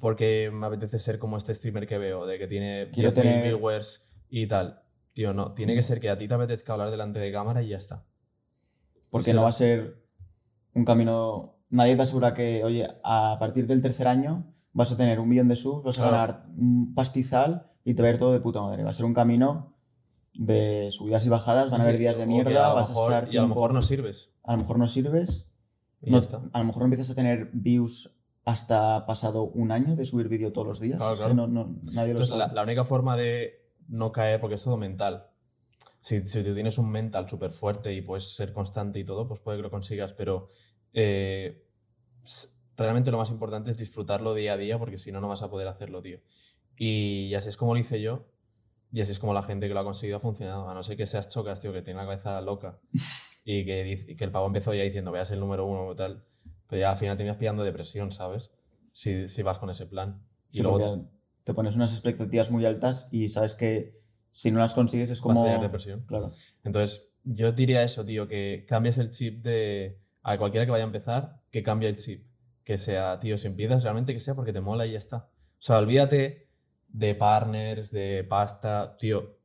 porque me apetece ser como este streamer que veo, de que tiene Quiero 10.000 tener- viewers y tal. Tío, no, tiene que ser que a ti te apetezca hablar delante de cámara y ya está. Porque no va a ser un camino. Nadie te asegura que, oye, a partir del tercer año vas a tener un millón de subs, vas a ganar un pastizal y te va a ir todo de puta madre. Va a ser un camino de subidas y bajadas, van a haber días de mierda, vas a estar. Y a lo mejor no sirves. a lo mejor no sirves, Y no- ya está. a lo mejor no empiezas a tener views hasta pasado un año de subir vídeo todos los días. Claro, Es que claro. no, no- nadie lo sabe. la, la única forma de no caer, porque es todo mental. Si, si tú tienes un mental súper fuerte y puedes ser constante y todo, pues puede que lo consigas, pero eh, realmente lo más importante es disfrutarlo día a día, porque si no, no vas a poder hacerlo, tío. Y así es como lo hice yo, y así es como la gente que lo ha conseguido ha funcionado. A no ser que seas chocas, tío, que tiene la cabeza loca y que, y el pavo empezó ya diciendo, ser el número uno o tal, pero ya al final terminas pillando depresión, ¿sabes? Si, si vas con ese plan. Sí, y luego te pones unas expectativas muy altas y sabes que si no las consigues es vas como. a tener depresión. Claro. Entonces, yo diría eso, tío, que cambies el chip de. A cualquiera que vaya a empezar, que cambie el chip. Que sea, tío, si empiezas realmente que sea porque te mola y ya está. O sea, olvídate de partners, de pasta, tío.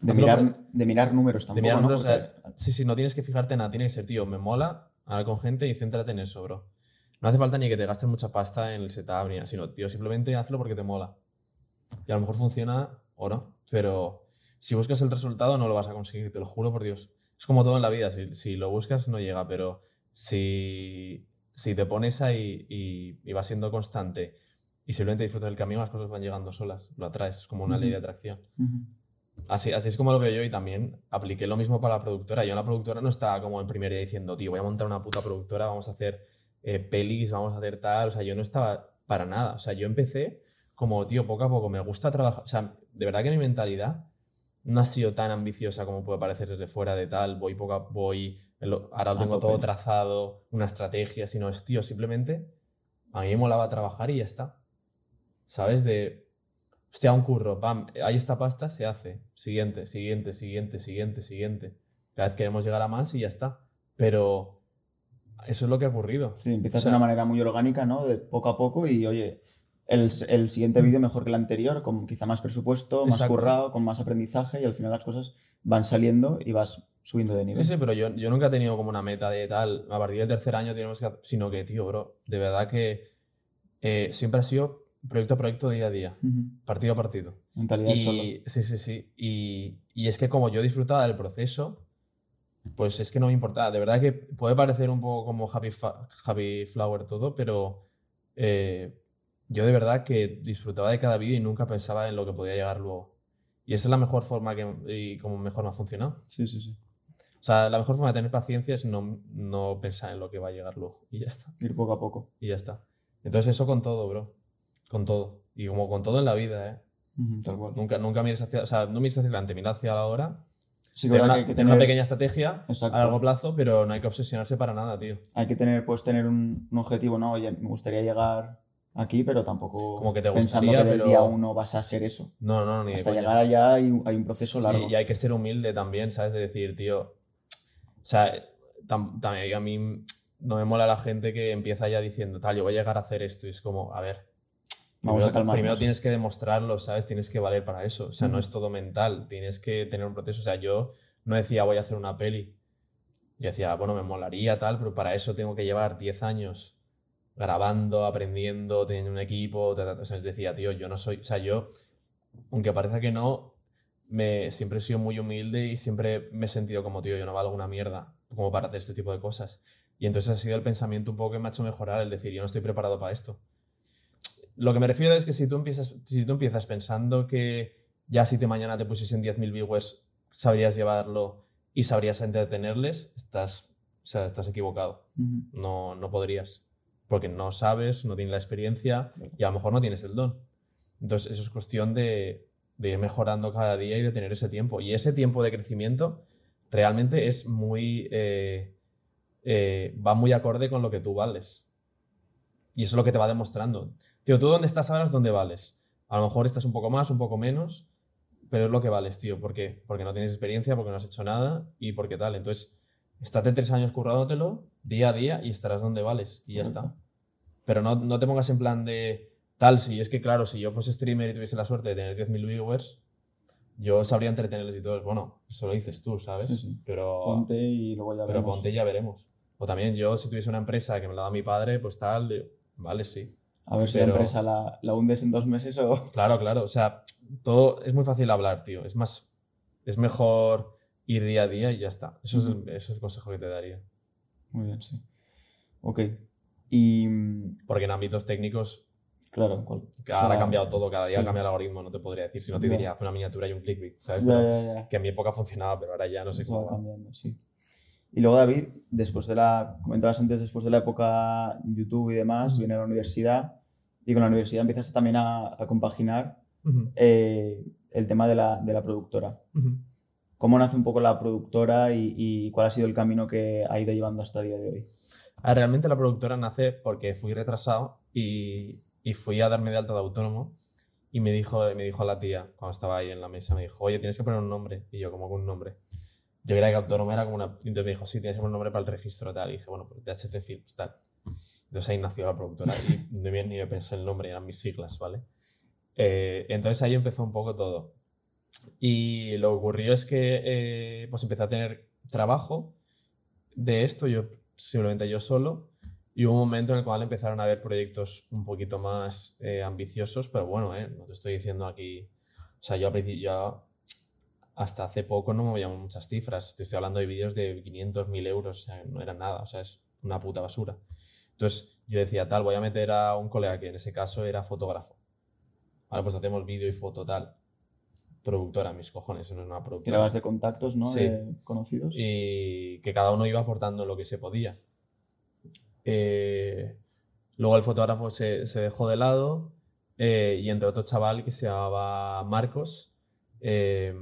De mirar, por- de mirar números tampoco, mirar ¿no? números, Porque- Sí, sí, no tienes que fijarte en nada, tiene que ser, tío, me mola hablar con gente y céntrate en eso, bro. No hace falta ni que te gastes mucha pasta en el setup, ni nada, sino, tío, simplemente hazlo porque te mola. Y a lo mejor funciona o no, pero si buscas el resultado no lo vas a conseguir, te lo juro por Dios. Es como todo en la vida, si, si lo buscas no llega, pero si, si te pones ahí y, y vas siendo constante y simplemente disfrutas del camino, las cosas van llegando solas, lo atraes, es como una ley de atracción. Así, así es como lo veo yo y también apliqué lo mismo para la productora. Yo en la productora no estaba como en primer día diciendo, tío, voy a montar una puta productora, vamos a hacer eh, pelis, vamos a hacer tal. O sea, yo no estaba para nada. O sea, yo empecé como, tío, poco a poco, me gusta trabajar. O sea, de verdad que mi mentalidad no ha sido tan ambiciosa como puede parecer desde fuera de tal, voy poco a voy, ahora tengo todo trazado, una estrategia, sino es, tío, simplemente a mí me molaba trabajar y ya está. ¿Sabes? De, hostia, un curro, pam, hay esta pasta, se hace. Siguiente, siguiente, siguiente, siguiente, siguiente. Cada vez queremos llegar a más y ya está. Pero eso es lo que ha ocurrido. Sí, empiezas O sea- de una manera muy orgánica, ¿no? De poco a poco y, oye, el, el siguiente vídeo mejor que el anterior, con quizá más presupuesto, más Exacto. currado, con más aprendizaje y al final las cosas van saliendo y vas subiendo de nivel. Sí, sí, pero yo, yo nunca he tenido como una meta de tal, a partir del tercer año tenemos que... Sino que, tío, bro, de verdad que eh, siempre ha sido proyecto a proyecto, día a día, Ujú. partido a partido. Mentalidad. Y, sí, sí, sí. Y, y es que como yo disfrutaba del proceso, pues es que no me importaba. De verdad que puede parecer un poco como Happy, Happy Flower todo, pero eh, yo de verdad que disfrutaba de cada vídeo y nunca pensaba en lo que podía llegar luego. Y esa es la mejor forma que, y como mejor me ha funcionado. Sí, sí, sí. O sea, la mejor forma de tener paciencia es no, no pensar en lo que va a llegar luego. Y ya está. Ir poco a poco. Y ya está. Entonces eso con todo, bro. Con todo. Y como con todo en la vida, ¿eh? Tal cual. Nunca, nunca mires hacia, o sea, no mires hacia adelante, mira hacia la hora. Sí, que Tener una, que hay que tener una pequeña estrategia Exacto. a largo plazo, pero no hay que obsesionarse para nada, tío. hay que tener, pues, tener un, un objetivo, ¿no? Oye, me gustaría llegar aquí, pero tampoco Como que te pensando gustaría, que del pero- día uno vas a ser eso. No, no, ni Hasta llegar allá hay, un- hay un proceso largo. Y, y hay que ser humilde también, ¿sabes? De decir, tío. O sea, tam- también a mí no me mola la gente que empieza ya diciendo, tal, yo voy a llegar a hacer esto. Y es como, a ver. Vamos primero, a calmarnos. primero tienes que demostrarlo, ¿sabes? Tienes que valer para eso. O sea, no es todo mental. Tienes que tener un proceso. O sea, yo no decía, voy a hacer una peli. Yo decía, bueno, me molaría tal, pero para eso tengo que llevar 10 años grabando, aprendiendo, teniendo un equipo. ta, ta, ta. O sea, les decía, tío, yo no soy. O sea, yo, aunque parezca que no, me, siempre he sido muy humilde y siempre me he sentido como, tío, yo no valgo una mierda como para hacer este tipo de cosas. Y entonces ha sido el pensamiento un poco que me ha hecho mejorar, el decir, yo no estoy preparado para esto. Lo que me refiero es que si tú empiezas, si tú empiezas pensando que ya si te mañana te pusiesen 10.000 viewers, sabrías llevarlo y sabrías entretenerles, estás, o sea, estás equivocado. No, no podrías. Porque no sabes, no tienes la experiencia y a lo mejor no tienes el don. Entonces, eso es cuestión de, de ir mejorando cada día y de tener ese tiempo. Y ese tiempo de crecimiento realmente es muy. eh, eh, va muy acorde con lo que tú vales. Y eso es lo que te va demostrando. Tío, tú dónde estás ahora es donde vales. A lo mejor estás un poco más, un poco menos, pero es lo que vales, tío. ¿Por qué? Porque no tienes experiencia, porque no has hecho nada y porque tal. Entonces, estate tres años currándotelo día a día y estarás donde vales y ya Correcto. está. Pero no, no te pongas en plan de tal, si es que claro, si yo fuese streamer y tuviese la suerte de tener 10.000 viewers, yo sabría entretenerles y todo. Bueno, eso lo dices tú, ¿sabes? Sí, sí. Pero, Ponte y luego ya pero veremos. ponte y ya veremos. O también yo, si tuviese una empresa que me la da mi padre, pues tal, vale, sí. A ver si la empresa la, la hundes en dos meses o... Claro, claro. O sea, todo es muy fácil hablar, tío. Es más, es mejor ir día a día y ya está. Eso, es, el, eso es el consejo que te daría. Muy bien, sí. Ok. Y... mm, Porque en ámbitos técnicos, Claro, cual- ahora o sea, ha cambiado todo, cada día sí. cambia el algoritmo, no te podría decir. Si no te diría, haz una miniatura y un clickbait, ¿sabes? Ya, ya. Que en mi época funcionaba, pero ahora ya no sé Eso cómo va va. cambiando, sí. Y luego David, después de la, comentabas antes, después de la época YouTube y demás, viene a la universidad y con la universidad empiezas también a, a compaginar eh, el tema de la, de la productora. ¿Cómo nace un poco la productora y, y cuál ha sido el camino que ha ido llevando hasta el día de hoy? Ah, realmente la productora nace porque fui retrasado y, y fui a darme de alta de autónomo y me dijo, me dijo la tía, cuando estaba ahí en la mesa, me dijo, oye, tienes que poner un nombre. Y yo, como con un nombre? Yo creía que autónomo era como una... Entonces me dijo, sí, tienes que poner un nombre para el registro tal. Y dije, bueno, pues DHT Films tal. Entonces ahí nació la productora y ni bien ni me pensé el nombre, eran mis siglas, ¿vale? Eh, entonces ahí empezó un poco todo. Y lo que ocurrió es que eh, pues empecé a tener trabajo de esto, yo simplemente yo solo, y hubo un momento en el cual empezaron a haber proyectos un poquito más eh, ambiciosos, pero bueno, eh, no te estoy diciendo aquí, o sea, yo, yo hasta hace poco no movíamos muchas cifras, te estoy hablando de vídeos de 500, 1000 euros, o sea, no era nada, o sea, es una puta basura. Entonces yo decía, tal, voy a meter a un colega que en ese caso era fotógrafo. Ahora pues hacemos vídeo y foto, tal. Productora, mis cojones, eso no es una productora. Tirabas de contactos, ¿no? Sí. De conocidos. y que cada uno iba aportando lo que se podía. Eh, luego el fotógrafo se, se dejó de lado eh, y entró otro chaval que se llamaba Marcos eh,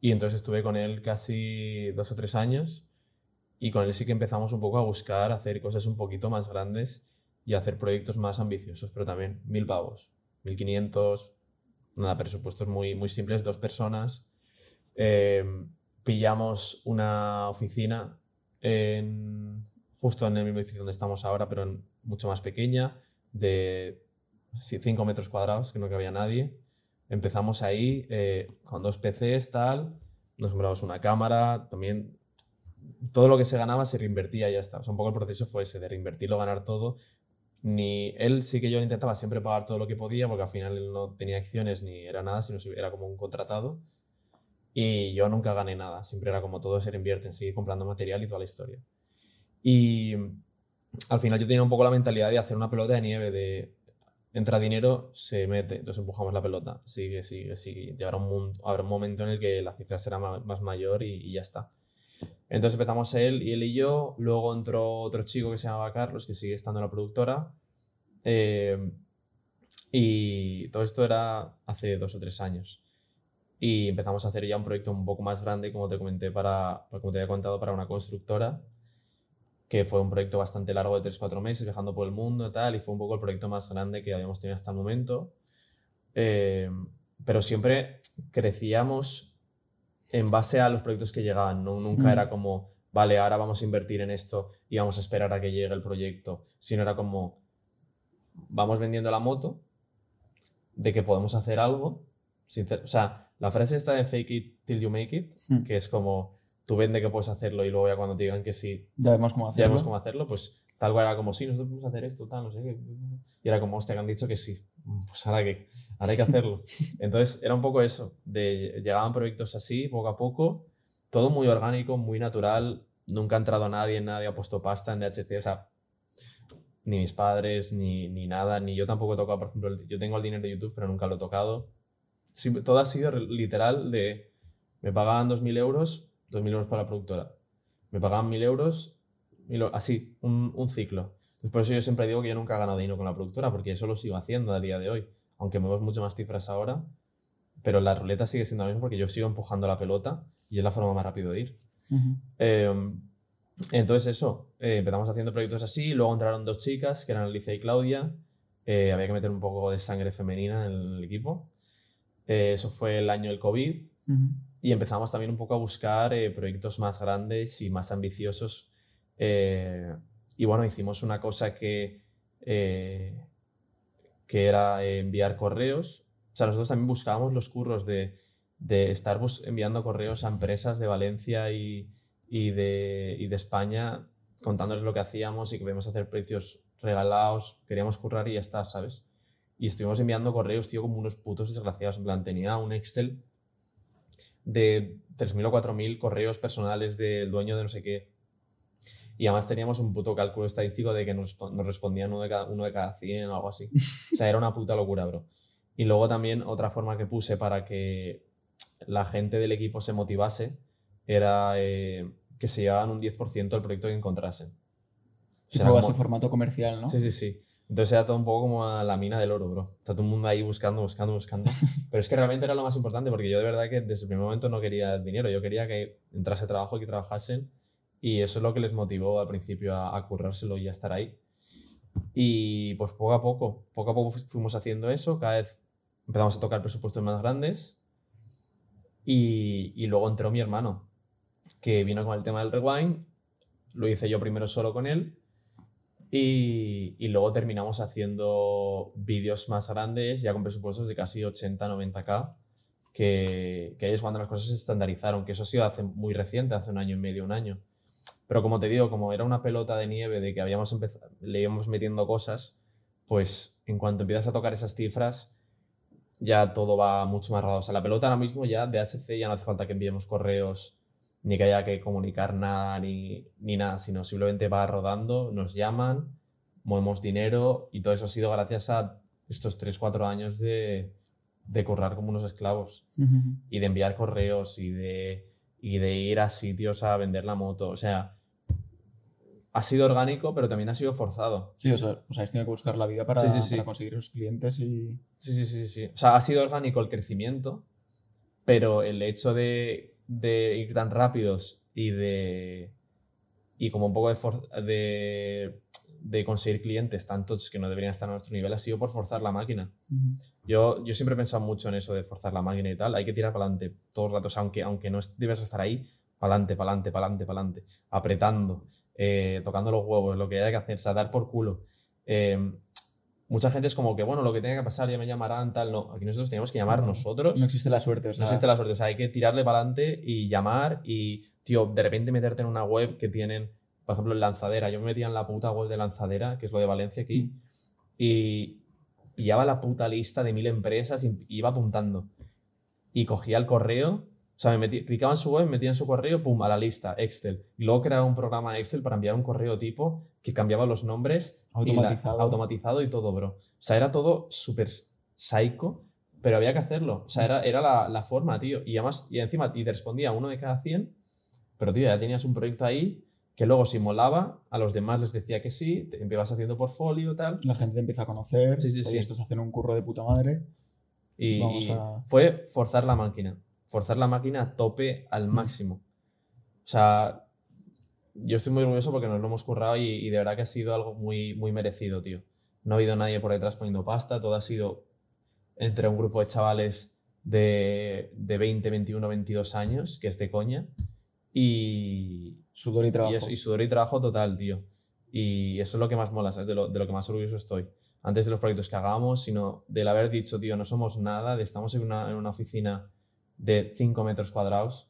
y entonces estuve con él casi dos o tres años y con él sí que empezamos un poco a buscar hacer cosas un poquito más grandes y hacer proyectos más ambiciosos, pero también mil pavos, mil quinientos, nada, presupuestos muy, muy simples, dos personas. Eh, pillamos una oficina en justo en el mismo edificio donde estamos ahora, pero en- mucho más pequeña, de 5 metros cuadrados, que no cabía nadie. Empezamos ahí eh, con dos PCs, tal, nos compramos una cámara, también todo lo que se ganaba se reinvertía y ya está. Un poco el proceso fue ese, de reinvertirlo, ganar todo. Ni él sí que yo intentaba siempre pagar todo lo que podía, porque al final él no tenía acciones ni era nada, sino si- era como un contratado. Y yo nunca gané nada, siempre era como todo se reinvierte en seguir comprando material y toda la historia. Y al final yo tenía un poco la mentalidad de hacer una pelota de nieve, de entra dinero, se mete, entonces empujamos la pelota, sigue, sigue, sigue. Y habrá un, habrá un momento en el que la cifra será más mayor y, y ya está. Entonces empezamos él y él y yo, luego entró otro chico que se llamaba Carlos, que sigue estando en la productora. eh, y todo esto era hace dos o tres años. Y empezamos a hacer ya un proyecto un poco más grande, como te comenté, para, como te había contado, para una constructora, que fue un proyecto bastante largo de 3-4 meses, viajando por el mundo y tal, y fue un poco el proyecto más grande que habíamos tenido hasta el momento. Eh, pero siempre crecíamos en base a los proyectos que llegaban, ¿no? Nunca Mm. era como, vale, ahora vamos a invertir en esto y vamos a esperar a que llegue el proyecto, sino era como, vamos vendiendo la moto, de que podemos hacer algo. sincer- o sea, la frase esta de fake it till you make it, Mm. que es como, tú vende que puedes hacerlo y luego ya cuando te digan que sí, Ya vemos cómo ya hacerlo. vemos cómo hacerlo, pues tal cual era como, sí, nosotros podemos hacer esto, tal, no sé qué. Y era como, hostia, que han dicho que sí. Pues ahora que ahora hay que hacerlo. Entonces era un poco eso, de llegaban proyectos así, poco a poco, todo muy orgánico, muy natural, nunca ha entrado nadie, nadie ha puesto pasta en DHC, o sea, ni mis padres, ni, ni nada, ni yo tampoco he tocado, por ejemplo, el- yo tengo el dinero de YouTube, pero nunca lo he tocado. Sí, todo ha sido literal de, me pagaban 2.000 euros, 2.000 euros para la productora. Me pagaban 1.000 euros, así, un, un ciclo. Entonces, por eso yo siempre digo que yo nunca he ganado dinero con la productora, porque eso lo sigo haciendo a día de hoy. Aunque movemos mucho más cifras ahora, pero la ruleta sigue siendo la misma porque yo sigo empujando la pelota y es la forma más rápida de ir. Ujú. Eh, entonces eso, eh, empezamos haciendo proyectos así, luego entraron dos chicas, que eran Alicia y Claudia, eh, había que meter un poco de sangre femenina en el equipo. Eh, eso fue el año del COVID Ujú. Y empezamos también un poco a buscar eh, proyectos más grandes y más ambiciosos. eh, y bueno, hicimos una cosa que, eh, que era enviar correos. O sea, nosotros también buscábamos los curros de, de estar enviando correos a empresas de Valencia y, y, de, y de España contándoles lo que hacíamos y que podíamos hacer precios regalados, queríamos currar y ya está, ¿sabes? Y estuvimos enviando correos, tío, como unos putos desgraciados. En plan, tenía un Excel de 3.000 o 4.000 correos personales del dueño de no sé qué. Y además teníamos un puto cálculo estadístico de que nos, nos respondían uno de, cada, uno de cada 100 o algo así. O sea, era una puta locura, bro. Y luego también otra forma que puse para que la gente del equipo se motivase era eh, que se llevaban un 10% del proyecto que encontrasen. O sea, Tipo como- formato comercial, ¿no? Sí, sí, sí. Entonces era todo un poco como a la mina del oro, bro. Está todo el mundo ahí buscando, buscando, buscando. Pero es que realmente era lo más importante porque yo de verdad que desde el primer momento no quería dinero. Yo quería que entrase trabajo y que trabajasen. Y eso es lo que les motivó al principio a, a currárselo y a estar ahí. Y pues poco a poco, poco a poco fu- fuimos haciendo eso. Cada vez empezamos a tocar presupuestos más grandes. Y, y luego entró mi hermano, que vino con el tema del rewind. Lo hice yo primero solo con él. Y, luego terminamos haciendo vídeos más grandes, ya con presupuestos de casi 80-90k, que, que ahí es cuando las cosas se estandarizaron, que eso ha sido hace muy reciente, hace un año y medio, un año. Pero como te digo, como era una pelota de nieve de que habíamos empezado, le íbamos metiendo cosas, pues en cuanto empiezas a tocar esas cifras, ya todo va mucho más raro. O sea, la pelota ahora mismo ya de HC ya no hace falta que enviemos correos ni que haya que comunicar nada ni, ni nada, sino simplemente va rodando, nos llaman, movemos dinero y todo eso ha sido gracias a estos 3-4 años de, de currar como unos esclavos Ujú. y de enviar correos y de, y de ir a sitios a vender la moto. O sea, ha sido orgánico, pero también ha sido forzado. Sí, o sea, os habéis tenido que buscar la vida para, Sí, sí, sí. para conseguir esos clientes y... Sí, sí, sí, sí. O sea, ha sido orgánico el crecimiento, pero el hecho de, de ir tan rápidos y de. y como un poco de, for- de, de conseguir clientes tantos que no deberían estar a nuestro nivel ha sido por forzar la máquina. Yo, yo siempre he pensado mucho en eso de forzar la máquina y tal. Hay que tirar para adelante todos los ratos, aunque, aunque no es- debes estar ahí, pa'lante, pa'lante, pa'lante, pa'lante, apretando, eh, tocando los huevos, lo que haya que hacer, o sea, dar por culo. Eh, mucha gente es como que, bueno, lo que tenga que pasar ya me llamarán, tal. No, aquí nosotros tenemos que llamar No, nosotros. No existe la suerte, o sea, No existe la suerte, o sea, hay que tirarle para adelante y llamar y, tío, de repente meterte en una web que tienen, por ejemplo, en Lanzadera. Yo me metía en la puta web de Lanzadera, que es lo de Valencia aquí, Mm. y pillaba la puta lista de mil empresas y y iba apuntando. Y cogía el correo, o sea, me metí, clicaba en su web, me metía en su correo, pum, a la lista, Excel. Y luego creaba un programa Excel para enviar un correo tipo que cambiaba los nombres. y la- Automatizado. automatizado y todo, bro. O sea, era todo súper psycho, pero había que hacerlo. O sea, era, era la, la forma, tío. Y además, y encima, y te respondía uno de cada 100, pero tío, ya tenías un proyecto ahí que luego si molaba, a los demás les decía que sí, te ibas haciendo portfolio tal. la gente te empieza a conocer, Sí, sí, sí. estos hacen un curro de puta madre. Y, y a- fue forzar la máquina. Forzar la máquina a tope al máximo. O sea, yo estoy muy orgulloso porque nos lo hemos currado y, y de verdad que ha sido algo muy, muy merecido, tío. No ha habido nadie por detrás poniendo pasta, todo ha sido entre un grupo de chavales de, de 20, 21, 22 años, que es de coña, y, Sudor y trabajo. y, eso- y sudor y trabajo total, tío. Y eso es lo que más mola, ¿sabes? De lo, de lo que más orgulloso estoy. Antes de los proyectos que hagamos, sino del haber dicho, tío, no somos nada, de estamos en una, en una oficina de 5 metros cuadrados,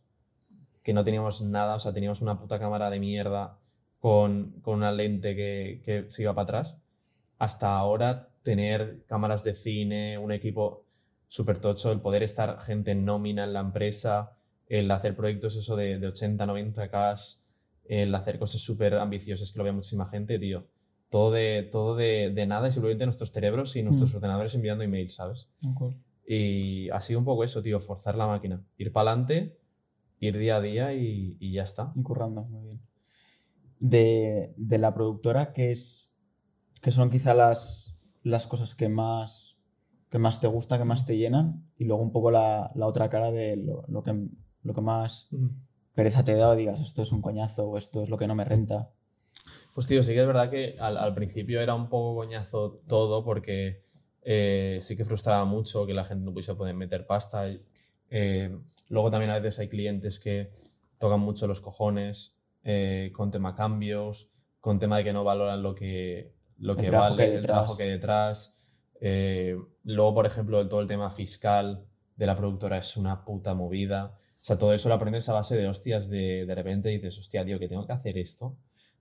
que no teníamos nada, o sea, teníamos una puta cámara de mierda con, con una lente que, que se iba para atrás, hasta ahora tener cámaras de cine, un equipo súper tocho, el poder estar gente en nómina en la empresa, el hacer proyectos eso de, de 80, 90 k el hacer cosas súper ambiciosas que lo vea muchísima gente, tío. Todo de, todo de, de nada y simplemente nuestros cerebros y nuestros Mm. ordenadores enviando emails, ¿sabes? Acuerdo. Y ha sido un poco eso, tío, forzar la máquina. Ir para adelante, ir día a día y, y ya está. Y currando, muy bien. De, de la productora, ¿qué es que son quizá las, las cosas que más, que más te gusta, que más te llenan? Y luego un poco la, la otra cara de lo, lo que, lo que más pereza te da o digas, esto es un coñazo o esto es lo que no me renta. Pues tío, sí que es verdad que al, al principio era un poco coñazo todo porque eh, sí que frustraba mucho que la gente no pudiese poder meter pasta. eh, luego también a veces hay clientes que tocan mucho los cojones eh, con tema cambios, con tema de que no valoran lo que, lo El que que vale, hay el trabajo que hay detrás. Luego, por ejemplo, todo el tema fiscal de la productora es una puta movida. O sea, todo eso lo aprendes a base de hostias de, de repente dices, hostia, tío, que tengo que hacer esto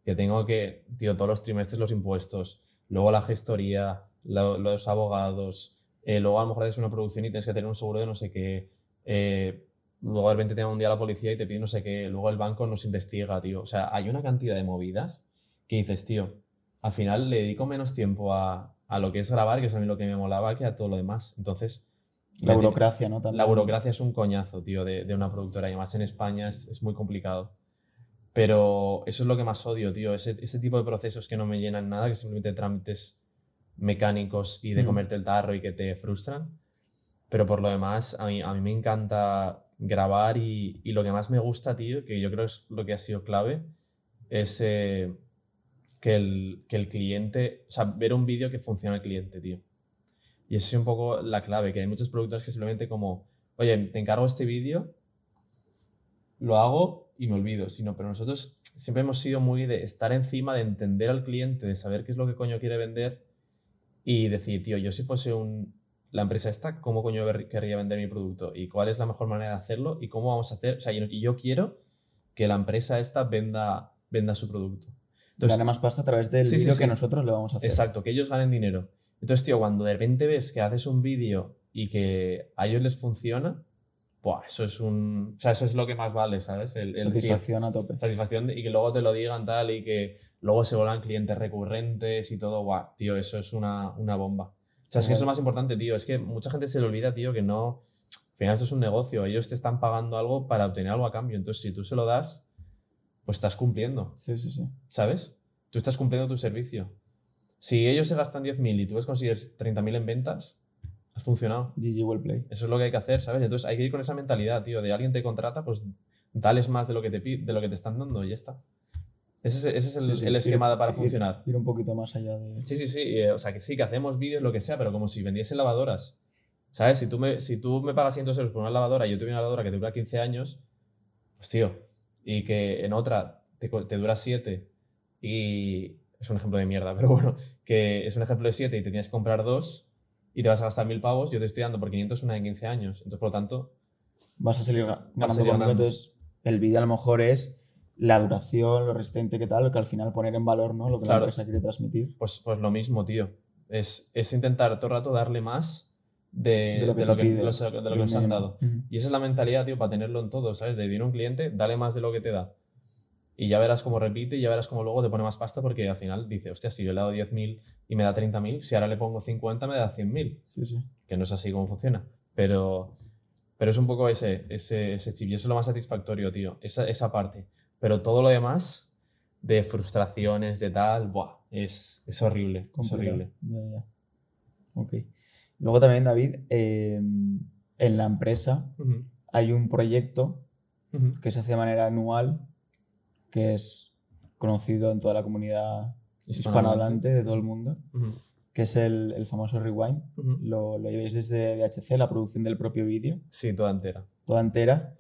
que tengo que, tío, todos los trimestres los impuestos, luego la gestoría, lo- los abogados, eh, luego a lo mejor haces una producción y tienes que tener un seguro de no sé qué, eh, luego de repente te un día la policía y te pide no sé qué, luego el banco nos investiga, tío. O sea, hay una cantidad de movidas que dices, tío, al final le dedico menos tiempo a, a lo que es grabar, que es a mí lo que me molaba, que a todo lo demás. Entonces, La burocracia, ¿no? También. la burocracia es un coñazo, tío, de, de una productora. Y además en España es, es muy complicado. Pero eso es lo que más odio, tío. Ese, ese tipo de procesos que no me llenan nada, que simplemente trámites mecánicos y de Mm. comerte el tarro y que te frustran. Pero por lo demás, a mí, a mí me encanta grabar y, y lo que más me gusta, tío, que yo creo es lo que ha sido clave, es eh, que, el, que el cliente, o sea, ver un vídeo que funciona el cliente, tío. Y eso es un poco la clave, que hay muchos productores que simplemente como, oye, te encargo este vídeo, lo hago y me olvido, sino, pero nosotros siempre hemos sido muy de estar encima, de entender al cliente, de saber qué es lo que coño quiere vender y decir, tío, yo si fuese un, la empresa esta, ¿cómo coño querría vender mi producto? ¿Y cuál es la mejor manera de hacerlo? ¿Y cómo vamos a hacer? O sea, yo, yo quiero que la empresa esta venda, venda su producto. Gane más pasta a través del Sí, sí, vídeo sí. que nosotros le vamos a hacer. Exacto, que ellos ganen dinero. Entonces, tío, cuando de repente ves que haces un vídeo y que a ellos les funciona, buah, eso es un. O sea, eso es lo que más vale, ¿sabes? El, el decir- Satisfacción a tope. satisfacción y que luego te lo digan tal y que luego se vuelvan clientes recurrentes y todo, guau, tío, eso es una, una bomba. O sea, es que eso es lo más importante, tío. Es que mucha gente se le olvida, tío, que no. Al final, esto es un negocio. Ellos te están pagando algo para obtener algo a cambio. Entonces, si tú se lo das, pues estás cumpliendo. Sí, sí, sí. ¿sabes? Tú estás cumpliendo tu servicio. Si ellos se gastan 10.000 y tú consigues 30.000 en ventas, has funcionado. GG well play. Eso es lo que hay que hacer, ¿sabes? Entonces hay que ir con esa mentalidad, tío, de alguien te contrata, pues dales más de lo que te, de lo que te están dando y ya está. Ese es, ese es el, Sí, sí, el ir- esquema para ir- funcionar. Ir un poquito más allá de. Sí, sí, sí. eh, o sea, que sí, que hacemos vídeos, lo que sea, pero como si vendiesen lavadoras. ¿Sabes? Si tú me, si tú me pagas 100 euros por una lavadora y yo te doy una lavadora que te dura 15 años, pues tío, y que en otra te, te dura 7 y es un ejemplo de mierda, pero bueno, que es un ejemplo de 7 y te tienes que comprar dos y te vas a gastar 1000 pavos, yo te estoy dando por 500 una de 15 años. Entonces, por lo tanto, Vas a salir ga- ganando salir ganando. entonces el vídeo a lo mejor es la duración, lo resistente que tal, que al final poner en valor, ¿no? Lo que Claro. la empresa quiere transmitir. pues, pues lo mismo, tío. Es, es intentar todo el rato darle más de, De lo que de lo que, pide, los- de lo que del nos han dado. Y esa es la mentalidad, tío, para tenerlo en todo, ¿sabes? De viene un cliente, dale más de lo que te da. Y ya verás cómo repite y ya verás cómo luego te pone más pasta porque al final dice, hostia, si yo le he dado 10.000 y me da 30.000, si ahora le pongo 50 me da 100.000. Sí, sí. Que no es así como funciona. Pero, pero es un poco ese, ese, ese chip. Y eso es lo más satisfactorio, tío. Esa, esa parte. Pero todo lo demás, de frustraciones, de tal, buah, es, es horrible. Es Complicado. horrible. Ya, ya. Ok. Luego también, David, eh, en la empresa hay un proyecto que se hace de manera anual, que es conocido en toda la comunidad hispanohablante de todo el mundo, que es el, el famoso Rewind. ujú. Lo, lo lleváis desde DHC, la producción del propio vídeo, Sí, toda entera. toda entera.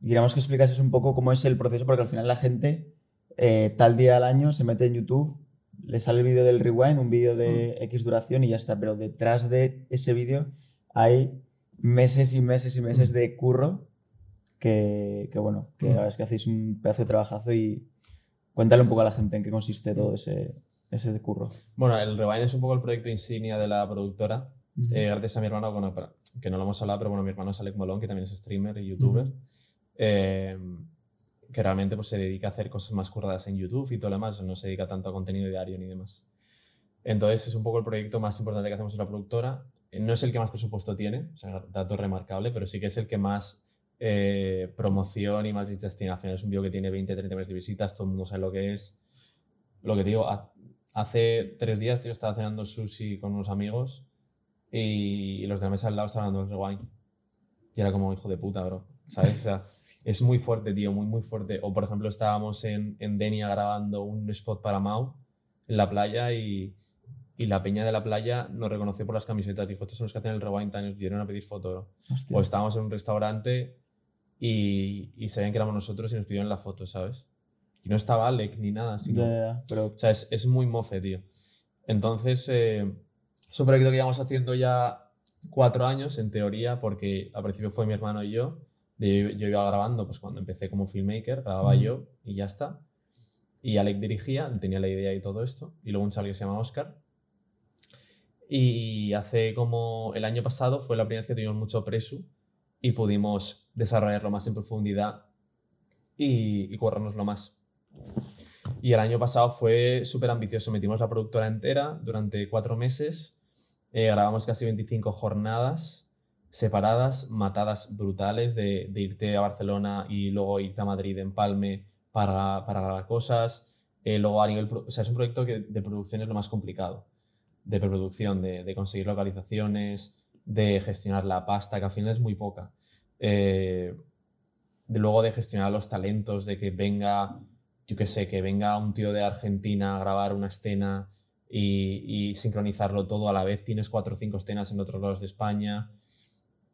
Y queríamos que explicases un poco cómo es el proceso, porque al final la gente, eh, tal día al año, se mete en YouTube, le sale el vídeo del Rewind, un vídeo de X duración y ya está. Pero detrás de ese vídeo hay meses y meses y meses de curro que, que bueno, que la Mm. verdad es que hacéis un pedazo de trabajazo y cuéntale un poco a la gente en qué consiste todo ese, ese de curro. Bueno, el Rewind es un poco el proyecto insignia de la productora. Ujú. Eh, gracias a mi hermano, bueno, que no lo hemos hablado, pero bueno, mi hermano es Alec Molón, que también es streamer y youtuber, Ujú. eh, que realmente pues, se dedica a hacer cosas más curradas en YouTube y todo lo demás, no se dedica tanto a contenido diario ni demás. Entonces es un poco el proyecto más importante que hacemos en la productora. Eh, No es el que más presupuesto tiene, o sea, dato remarcable, pero sí que es el que más eh, promoción y más. Al final es un vídeo que tiene 20, 30 millones de visitas, todo el mundo sabe lo que es. Lo que te digo, ha- hace tres días, tío, estaba cenando sushi con unos amigos y, los de la mesa al lado estaban hablando del rewind. Y era como, hijo de puta, bro. ¿Sabes? O sea, es muy fuerte, tío, muy, muy fuerte. O, por ejemplo, estábamos en, en Denia grabando un spot para Mau en la playa y, y la peña de la playa nos reconoció por las camisetas. Dijo, estos son los que hacen el rewind, y nos dieron a pedir foto, bro. Hostia. O estábamos en un restaurante y, y sabían que éramos nosotros y nos pidieron la foto, ¿sabes? Y no estaba Alec ni nada, sino... Ya, pero O sea, es, es muy mofe, tío. Entonces, eh, es un proyecto que llevamos haciendo ya cuatro años, en teoría, porque al principio fue mi hermano y yo. Yo iba grabando, pues cuando empecé como filmmaker, grababa yo y ya está. Y Alec dirigía, tenía la idea y todo esto. Y luego un chaval que se llama Oscar. Y hace como el año pasado fue la primera vez que tuvimos mucho presu y pudimos desarrollarlo más en profundidad y, y currárnoslo más. Y el año pasado fue súper ambicioso. Metimos la productora entera durante cuatro meses. eh, grabamos casi 25 jornadas separadas, matadas brutales de, de irte a Barcelona y luego irte a Madrid, Empalme, para, para grabar cosas. Eh, luego a nivel... O sea, es un proyecto que de producción es lo más complicado. De preproducción, de conseguir localizaciones, de gestionar la pasta, que al final es muy poca. Eh, de luego de gestionar los talentos, de que venga yo qué sé, que venga un tío de Argentina a grabar una escena y, y sincronizarlo todo a la vez. Tienes cuatro o cinco escenas en otros lados de España.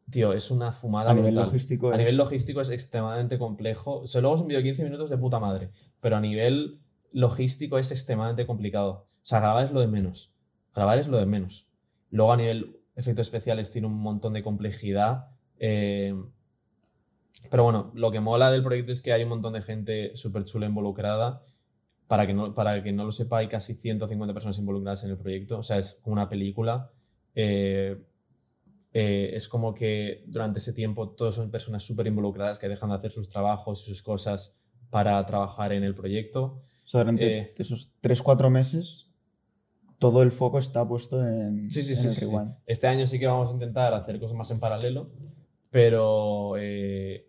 Tío, es una fumada a nivel logístico A es... nivel logístico es extremadamente complejo. O sea, luego es un vídeo de 15 minutos de puta madre, pero a nivel logístico es extremadamente complicado. O sea, grabar es lo de menos. Grabar es lo de menos. Luego a nivel efectos especiales tiene un montón de complejidad. eh, pero bueno, lo que mola del proyecto es que hay un montón de gente súper chula involucrada. Para que, no, para que no lo sepa, hay casi 150 personas involucradas en el proyecto. O sea, es como una película. Eh, eh, es como que durante ese tiempo todos son personas súper involucradas que dejan de hacer sus trabajos y sus cosas para trabajar en el proyecto. O sea, durante esos 3-4 meses todo el foco está puesto en, Sí, sí, en sí, el sí, sí. rewind. Este año sí que vamos a intentar hacer cosas más en paralelo, pero eh,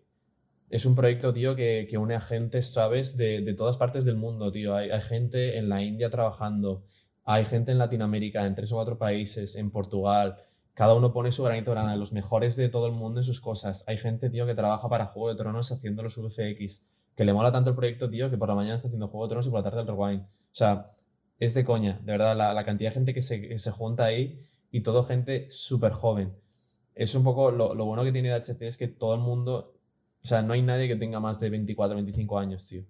es un proyecto, tío, que, que une a gente, ¿sabes? De, de todas partes del mundo, tío. Hay, hay gente en la India trabajando, hay gente en Latinoamérica, en tres o cuatro países, en Portugal. Cada uno pone su granito de arena, los mejores de todo el mundo en sus cosas. Hay gente, tío, que trabaja para Juego de Tronos haciendo los VFX, que le mola tanto el proyecto, tío, que por la mañana está haciendo Juego de Tronos y por la tarde el Rewind. O sea, es de coña, de verdad, la, cantidad de gente que se, se junta ahí y todo gente súper joven. Es un poco lo, lo bueno que tiene DHC es que todo el mundo, o sea, no hay nadie que tenga más de 24, 25 años, tío.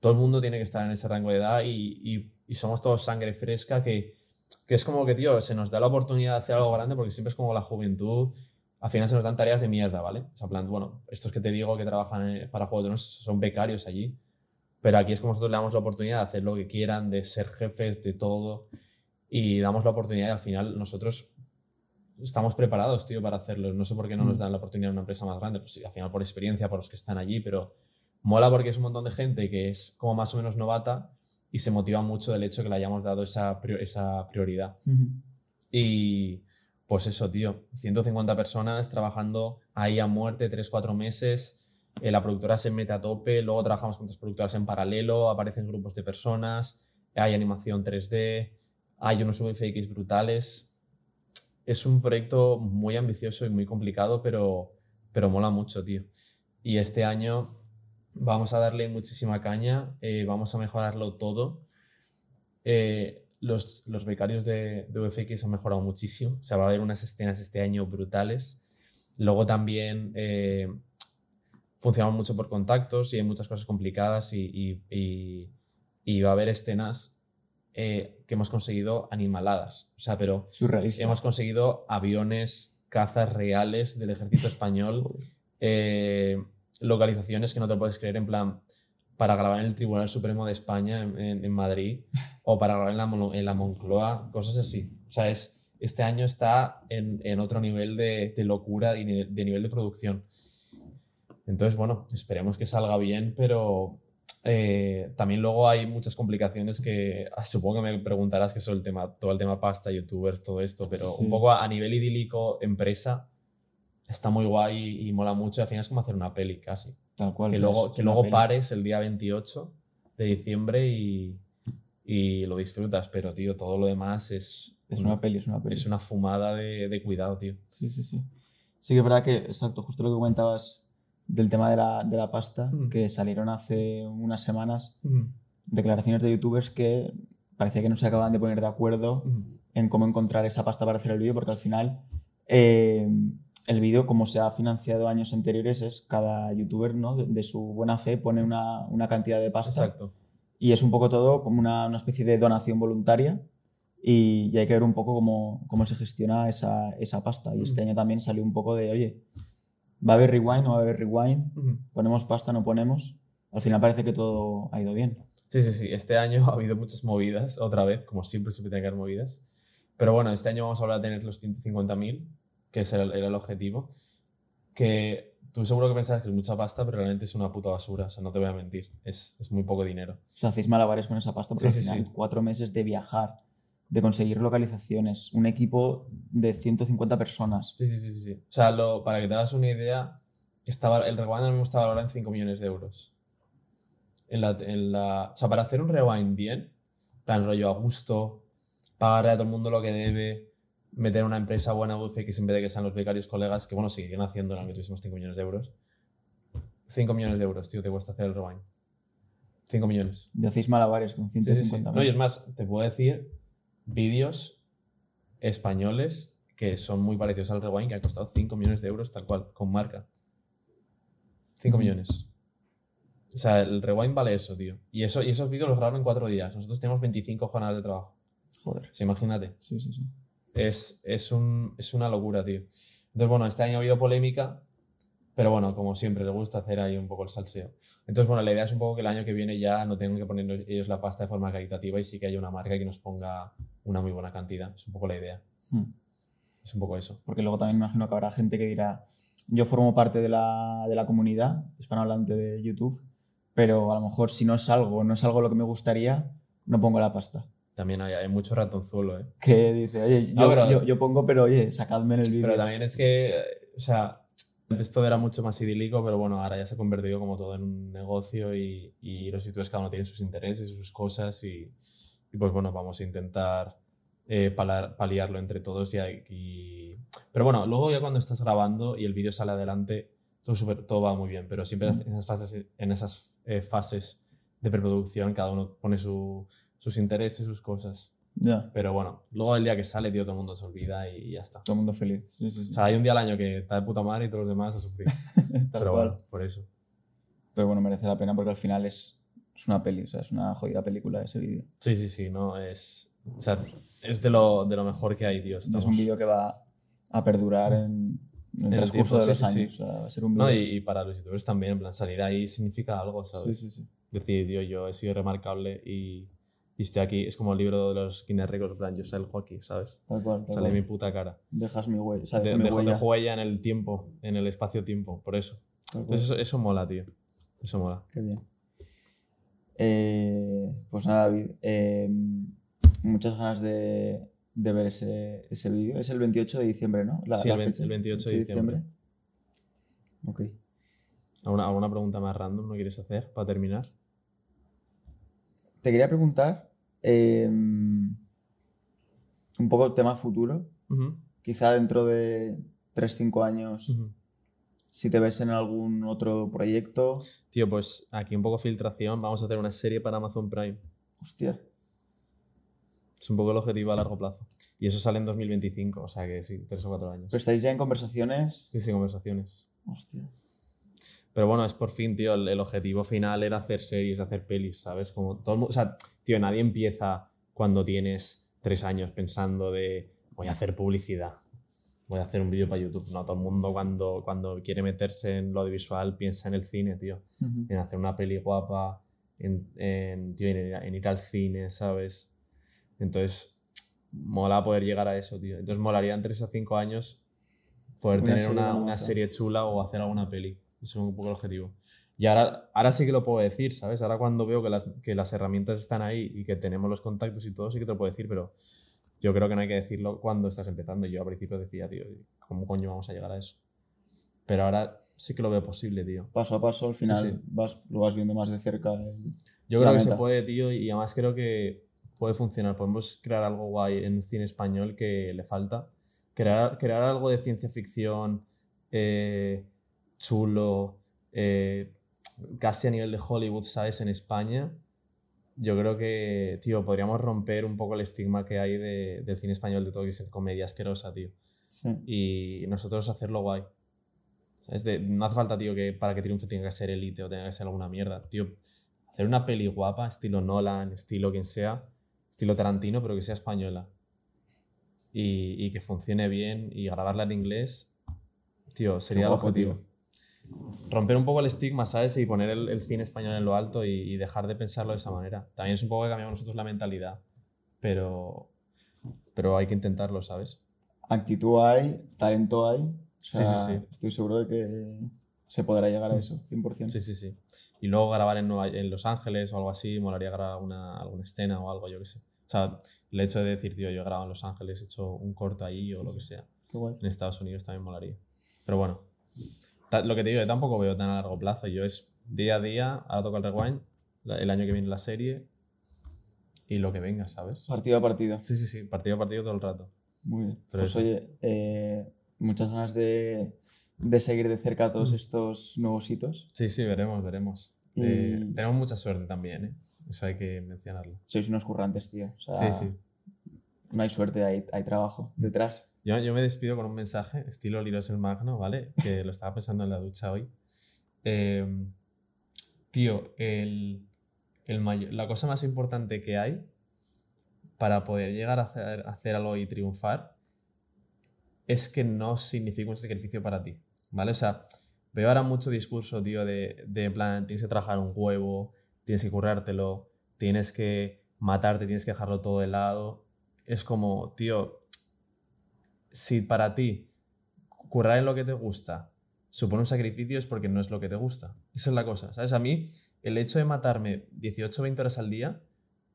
Todo el mundo tiene que estar en ese rango de edad y, y, y somos todos sangre fresca que, que es como que, tío, se nos da la oportunidad de hacer algo grande porque siempre es como la juventud al final se nos dan tareas de mierda, ¿vale? O sea, plan, bueno, estos que te digo que trabajan eh, para Juego de Tronos son becarios allí, pero aquí es como nosotros le damos la oportunidad de hacer lo que quieran, de ser jefes, de todo, y damos la oportunidad y al final nosotros estamos preparados, tío, para hacerlo. No sé por qué no nos mm. dan la oportunidad en una empresa más grande, pues al final por experiencia, por los que están allí, pero mola porque es un montón de gente que es como más o menos novata y se motiva mucho del hecho que le hayamos dado esa, esa prioridad. Y pues eso, tío, 150 personas trabajando ahí a muerte 3-4 meses. Eh, la productora se mete a tope, luego trabajamos con otras productoras en paralelo, aparecen grupos de personas, hay animación 3D, hay unos VFX brutales. Es un proyecto muy ambicioso y muy complicado, pero, pero mola mucho, tío. Y este año vamos a darle muchísima caña, eh, vamos a mejorarlo todo. Eh, los, los becarios de, de, UFX han mejorado muchísimo. O sea, va a haber unas escenas este año brutales. Luego también funcionamos mucho por contactos y hay muchas cosas complicadas y, y, y, va a haber escenas eh, que hemos conseguido animaladas. O sea, pero hemos conseguido aviones, cazas reales del ejército español, eh, localizaciones que no te puedes creer en plan para grabar en el Tribunal Supremo de España en, en, Madrid o para grabar en la, en la, Moncloa, cosas así. O sea, es, este año está en, en otro nivel de, de, locura y de nivel de producción. Entonces, bueno, esperemos que salga bien, pero eh, también luego hay muchas complicaciones que ah, supongo que me preguntarás que son el tema, todo el tema pasta, youtubers, todo esto, pero un poco a, a nivel idílico, empresa, está muy guay y mola mucho. Al final es como hacer una peli casi. Tal cual. Que luego, que luego pares el día 28 de diciembre y, y, lo disfrutas, pero tío, todo lo demás es. Es una, peli, es una peli. Es una fumada de, de, cuidado, tío. Sí, sí, sí. Sí que es verdad que, exacto, justo lo que comentabas del tema de la, de la pasta, mm. que salieron hace unas semanas mm. declaraciones de youtubers que parecía que no se acababan de poner de acuerdo mm. en cómo encontrar esa pasta para hacer el vídeo, porque al final eh, el vídeo, como se ha financiado años anteriores, es cada youtuber ¿no? de, su buena fe pone una, una, cantidad de pasta. Exacto. Y es un poco todo como una, una especie de donación voluntaria. Y, y, hay que ver un poco cómo, cómo se gestiona esa, esa pasta. Y este año también salió un poco de, oye, ¿va a haber rewind o va a haber rewind? ¿Ponemos pasta no ponemos? Al final parece que todo ha ido bien. Sí, sí, sí. Este año ha habido muchas movidas, otra vez, como siempre supe tener que haber movidas. Pero bueno, este año vamos a volver a tener los 150.000 que es el, el, objetivo, que tú seguro que pensás que es mucha pasta, pero realmente es una puta basura, o sea, no te voy a mentir, es, es muy poco dinero. O sea, hacéis malabares con esa pasta porque sí, al final, sí, sí. cuatro meses de viajar, de conseguir localizaciones, un equipo de 150 personas. Sí, sí, sí, sí. O sea, lo, para que te hagas una idea, estaba, el rewind mismo estaba valorado en 5 millones de euros. En la, en la, o sea, para hacer un rewind bien, plan rollo a gusto, pagarle a todo el mundo lo que debe, meter una empresa buena UFX en vez de que sean los becarios colegas, que bueno, siguen haciendo, aunque tuviésemos 5 millones de euros. 5 millones de euros, tío, te cuesta hacer el rewind. 5 millones. Y hacéis malabares con 150 sí, sí, sí. No, y es más, te puedo decir vídeos españoles que son muy parecidos al rewind que ha costado 5 millones de euros tal cual, con marca. 5 uh -huh. millones. O sea, el rewind vale eso, tío. Y, eso, y esos vídeos los grabaron en 4 días. Nosotros tenemos 25 jornadas de trabajo. Joder. Sea, imagínate. Sí, sí, sí es, es, un, es una locura, tío. Entonces, bueno, este año ha habido polémica, pero bueno, como siempre, le gusta hacer ahí un poco el salseo. Entonces, bueno, la idea es un poco que el año que viene ya no tengan que poner ellos la pasta de forma caritativa y sí que haya una marca que nos ponga una muy buena cantidad. Es un poco la idea. Hmm. Es un poco eso. Porque luego también imagino que habrá gente que dirá, yo formo parte de la, de la comunidad hispanohablante de YouTube, pero a lo mejor si no es algo, no es algo lo que me gustaría, no pongo la pasta. También hay, hay mucho ratonzuelo, ¿eh? Que dice, oye, yo, pero, yo, yo, pongo, pero oye, sacadme en el vídeo. Pero también es que, o sea, antes todo era mucho más idílico, pero bueno, ahora ya se ha convertido como todo en un negocio y, y los youtubers cada uno tiene sus intereses, sus cosas y, y pues bueno, vamos a intentar eh, palar, paliarlo entre todos y, y, Pero bueno, luego ya cuando estás grabando y el vídeo sale adelante, todo, super, todo va muy bien, pero siempre en esas fases, en esas, eh, fases de preproducción cada uno pone su sus intereses, sus cosas. Ya. Pero bueno, luego el día que sale, tío, todo el mundo se olvida y ya está. Todo el mundo feliz. Sí, sí, sí. O sea, hay un día al año que está de puta madre y todos los demás a sufrir. Pero cual. bueno, por eso. Pero bueno, merece la pena porque al final es, es una peli, o sea, es una jodida película ese vídeo. Sí, sí, sí, no, es. O sea, es de lo, de lo mejor que hay, tío. Es un vídeo que va a perdurar en, en el el transcurso tiempo, de sí, los sí, sí. años. O sea, va a ser un No, vídeo. y, y para los youtubers también, en plan, salir ahí significa algo, sí, ¿sabes? sí, sí. Decir, tío, yo he sido remarcable y, y estoy aquí. Es como el libro de los Guinness Records, en plan, yo salgo aquí, ¿sabes? Tal cual, tal Sale cual. mi puta cara. Dejas mi huella. O sea, De, mi dejo, huella. en el tiempo, en el espacio-tiempo, por eso. Entonces eso, eso mola, tío. Eso mola. Qué bien. Eh, pues nada, David. eh, muchas ganas de, de ver ese, ese vídeo. Es el 28 de diciembre, ¿no? La, Sí, la el 20 fecha, el 28 de diciembre. Ok. ¿Alguna, ¿Alguna pregunta más random no quieres hacer para terminar? Te quería preguntar eh, un poco el tema futuro. Ujú, Quizá dentro de 3-5 años. Si te ves en algún otro proyecto. Tío, pues aquí un poco filtración. Vamos a hacer una serie para Amazon Prime. Hostia. Es un poco el objetivo a largo plazo. Y eso sale en 2025, o sea que sí, tres o cuatro años. Pero estáis ya en conversaciones. Sí, sí, conversaciones. Hostia. Pero bueno, es por fin, tío, el, el objetivo final era hacer series, hacer pelis, ¿sabes? Como todo el mundo, o sea, tío, nadie empieza cuando tienes tres años pensando de voy a hacer publicidad, voy a hacer un vídeo para YouTube. No, todo el mundo cuando, cuando quiere meterse en lo audiovisual piensa en el cine, tío. Ujú. En hacer una peli guapa, en, en, tío, en, ir, en ir al cine, ¿sabes? Entonces, mola poder llegar a eso, tío. Entonces, molaría en tres o cinco años poder Una tener serie una, una serie chula o hacer alguna peli. Eso es un poco el objetivo. Y ahora, ahora sí que lo puedo decir, ¿sabes? Ahora cuando veo que las, que las herramientas están ahí y que tenemos los contactos y todo, sí que te lo puedo decir, pero yo creo que no hay que decirlo cuando estás empezando. Yo al principio decía, tío, ¿cómo coño vamos a llegar a eso? Pero ahora sí que lo veo posible, tío. Paso a paso, al final sí. Vas, lo vas viendo más de cerca. el- Yo creo que se meta. puede, tío, y además creo que puede funcionar. Podemos crear algo guay en cine español que le falta. Crear, crear algo de ciencia ficción eh, chulo, eh, casi a nivel de Hollywood, ¿sabes? En España. Yo creo que, tío, podríamos romper un poco el estigma que hay de- del cine español de todo que es comedia asquerosa, tío. Sí. Y nosotros hacerlo guay. ¿Sabes? De- no hace falta, tío, que para que triunfe tenga que ser elite o tenga que ser alguna mierda. Tío, hacer una peli guapa, estilo Nolan, estilo quien sea, estilo Tarantino, pero que sea española. Y, y que funcione bien y grabarla en inglés, tío, sería el guapo, objetivo. Romper un poco el estigma, ¿sabes? Y poner el, el cine español en lo alto y, y dejar de pensarlo de esa manera. También es un poco que cambiamos nosotros la mentalidad, pero, pero hay que intentarlo, ¿sabes? Actitud hay, talento hay. O Sí, sea, sí, sí. Estoy seguro de que se podrá llegar a eso, 100%. Sí, sí, sí. Y luego grabar en, Nueva- en Los Ángeles o algo así, molaría grabar alguna, alguna escena o algo, yo qué sé. O sea, el hecho de decir, tío, yo he grabado en Los Ángeles, he hecho un corto ahí o Sí, lo sí. que sea. Qué guay. En Estados Unidos también molaría. Pero bueno, lo que te digo, yo tampoco veo tan a largo plazo. Yo es día a día, ahora toca el rewind, el año que viene la serie y lo que venga, ¿sabes? Partido a partido. Sí, sí, sí, partido a partido todo el rato. Muy bien. Pero pues eso. oye, eh, muchas ganas de, de seguir de cerca todos Mm. estos nuevos hitos. Sí, sí, veremos, veremos. Y- Eh, tenemos mucha suerte también, ¿eh? Eso hay que mencionarlo. Sois unos currantes, tío. O sea, Sí, sí. No hay suerte, hay, hay trabajo detrás. Yo, yo me despido con un mensaje, estilo Liros el Magno, ¿vale? Que lo estaba pensando en la ducha hoy. Eh, tío, el, el mayo- la cosa más importante que hay para poder llegar a hacer, hacer algo y triunfar es que no significa un sacrificio para ti, ¿vale? O sea, veo ahora mucho discurso, tío, de, de plan, tienes que trabajar un huevo, tienes que currártelo, tienes que matarte, tienes que dejarlo todo de lado. Es como, tío, si para ti currar en lo que te gusta supone un sacrificio es porque no es lo que te gusta. Esa es la cosa, ¿sabes? A mí, el hecho de matarme 18 o 20 horas al día,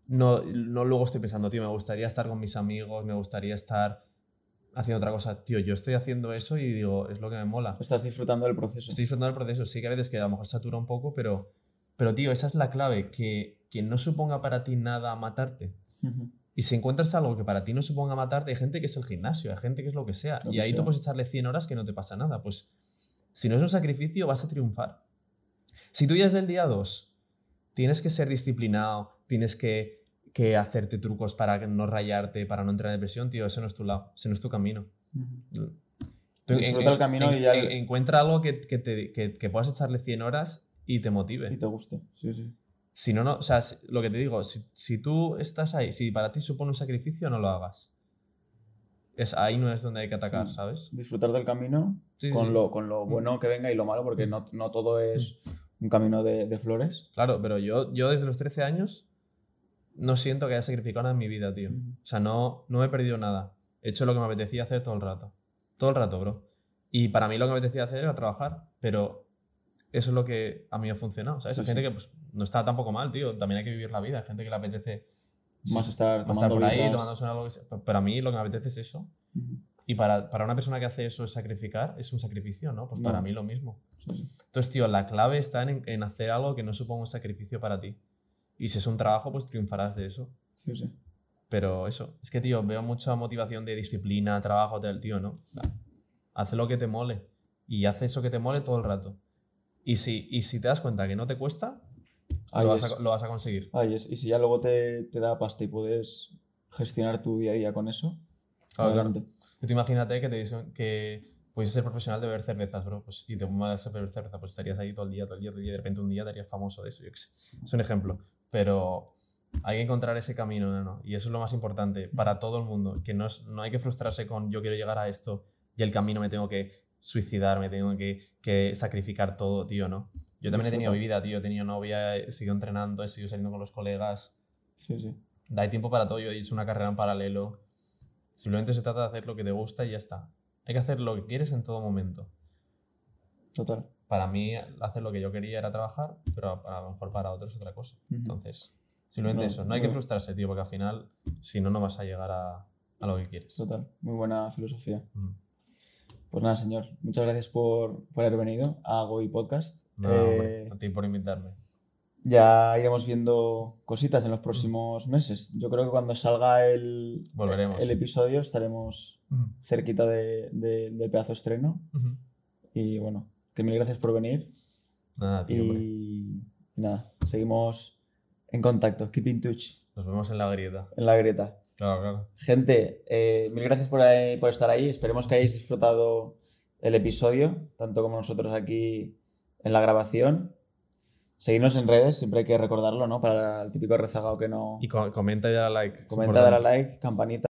no, no luego estoy pensando, tío, me gustaría estar con mis amigos, me gustaría estar haciendo otra cosa. Tío, yo estoy haciendo eso y digo, es lo que me mola. Estás disfrutando del proceso. Estoy disfrutando del proceso. Sí que a veces que a lo mejor satura un poco, pero, pero tío, esa es la clave, que, que no suponga para ti nada matarte. Ujú. Y si encuentras algo que para ti no suponga matarte, hay gente que es el gimnasio, hay gente que es lo que sea. Lo y que ahí sea. tú puedes echarle 100 horas que no te pasa nada. Pues si no es un sacrificio, vas a triunfar. Si tú ya desde el día 2 tienes que ser disciplinado, tienes que, que hacerte trucos para no rayarte, para no entrar en depresión, tío, ese no es tu lado, ese no es tu camino. Tú en- Disfruta en- el camino en- y ya en- el- encuentra algo que, que, te- que puedas echarle 100 horas y te motive. Y te guste. Sí, sí. Si no, no, o sea, si- lo que te digo, si, si tú estás ahí, si para ti supone un sacrificio, no lo hagas. Es, ahí no es donde hay que atacar, Sí. ¿sabes? Disfrutar del camino Sí, con, sí. Lo, con lo bueno que venga y lo malo, porque no, no todo es un camino de, de flores. Claro, pero yo, yo desde los 13 años no siento que haya sacrificado nada en mi vida, tío. O sea, no, no he perdido nada. He hecho lo que me apetecía hacer todo el rato. Todo el rato, bro. Y para mí lo que me apetecía hacer era trabajar, pero eso es lo que a mí me ha funcionado. ¿sabes? Hay gente que pues, no está tampoco mal, tío. También hay que vivir la vida. Hay gente que le apetece Más estar más estar por ahí, birras. tomándose que sea. Pero a mí lo que me apetece es eso. Y para, para una persona que hace eso es sacrificar, es un sacrificio, ¿no? Pues No. para mí lo mismo. Sí, sí. Entonces, tío, la clave está en, en hacer algo que no suponga un sacrificio para ti. Y si es un trabajo, pues triunfarás de eso. Sí, sí. Pero eso, es que, tío, veo mucha motivación de disciplina, trabajo, tal, tío, ¿no? Haz lo que te mole. Y haz eso que te mole todo el rato. Y si, y si te das cuenta que no te cuesta, lo vas, a, lo vas a conseguir. Ahí es. Y si ya luego te, te da pasta y puedes gestionar tu día a día con eso, Claro, claro. adelante. Tú imagínate que te dicen que puedes ser profesional de beber cervezas, bro. Pues, y te pones a beber cerveza, pues estarías ahí todo el día, todo el día, todo el día. Y de repente un día te harías famoso de eso. yo qué sé. Es un ejemplo. Pero hay que encontrar ese camino, ¿no? ¿no? Y eso es lo más importante para todo el mundo. Que no, es- no hay que frustrarse con yo quiero llegar a esto y el camino me tengo que suicidar, me tengo que, que sacrificar todo, tío, ¿no? Yo también he tenido mi Disfruta. vida, tío. He tenido novia, he seguido entrenando, he seguido saliendo con los colegas. Sí, sí. Hay tiempo para todo. Yo he hecho una carrera en paralelo. Simplemente se trata de hacer lo que te gusta y ya está. Hay que hacer lo que quieres en todo momento. Total. Para mí, hacer lo que yo quería era trabajar, pero a lo mejor para otros es otra cosa. Ujú. Entonces, simplemente No, eso. No hay que frustrarse, tío, porque al final, si no, no vas a llegar a, a lo que quieres. Total. Muy buena filosofía. Mm. Pues nada, señor. Muchas gracias por, por haber venido a Goy Podcast. No, Eh, a ti por invitarme. ya iremos viendo cositas en los próximos meses. Yo creo que cuando salga el, Volveremos. el episodio estaremos cerquita de, de- del pedazo estreno. Y bueno, que mil gracias por venir. Nada, tío. Y, nada, seguimos en contacto. Keep in touch Nos vemos en la grieta. en la grieta. Claro, claro. Gente, eh, mil gracias por, eh, por estar ahí. Esperemos que hayáis disfrutado el episodio, tanto como nosotros aquí en la grabación. Seguidnos en redes, siempre hay que recordarlo, ¿no? Para el típico rezagado que no Y co- comenta y dale like. comenta, darle a like, campanita.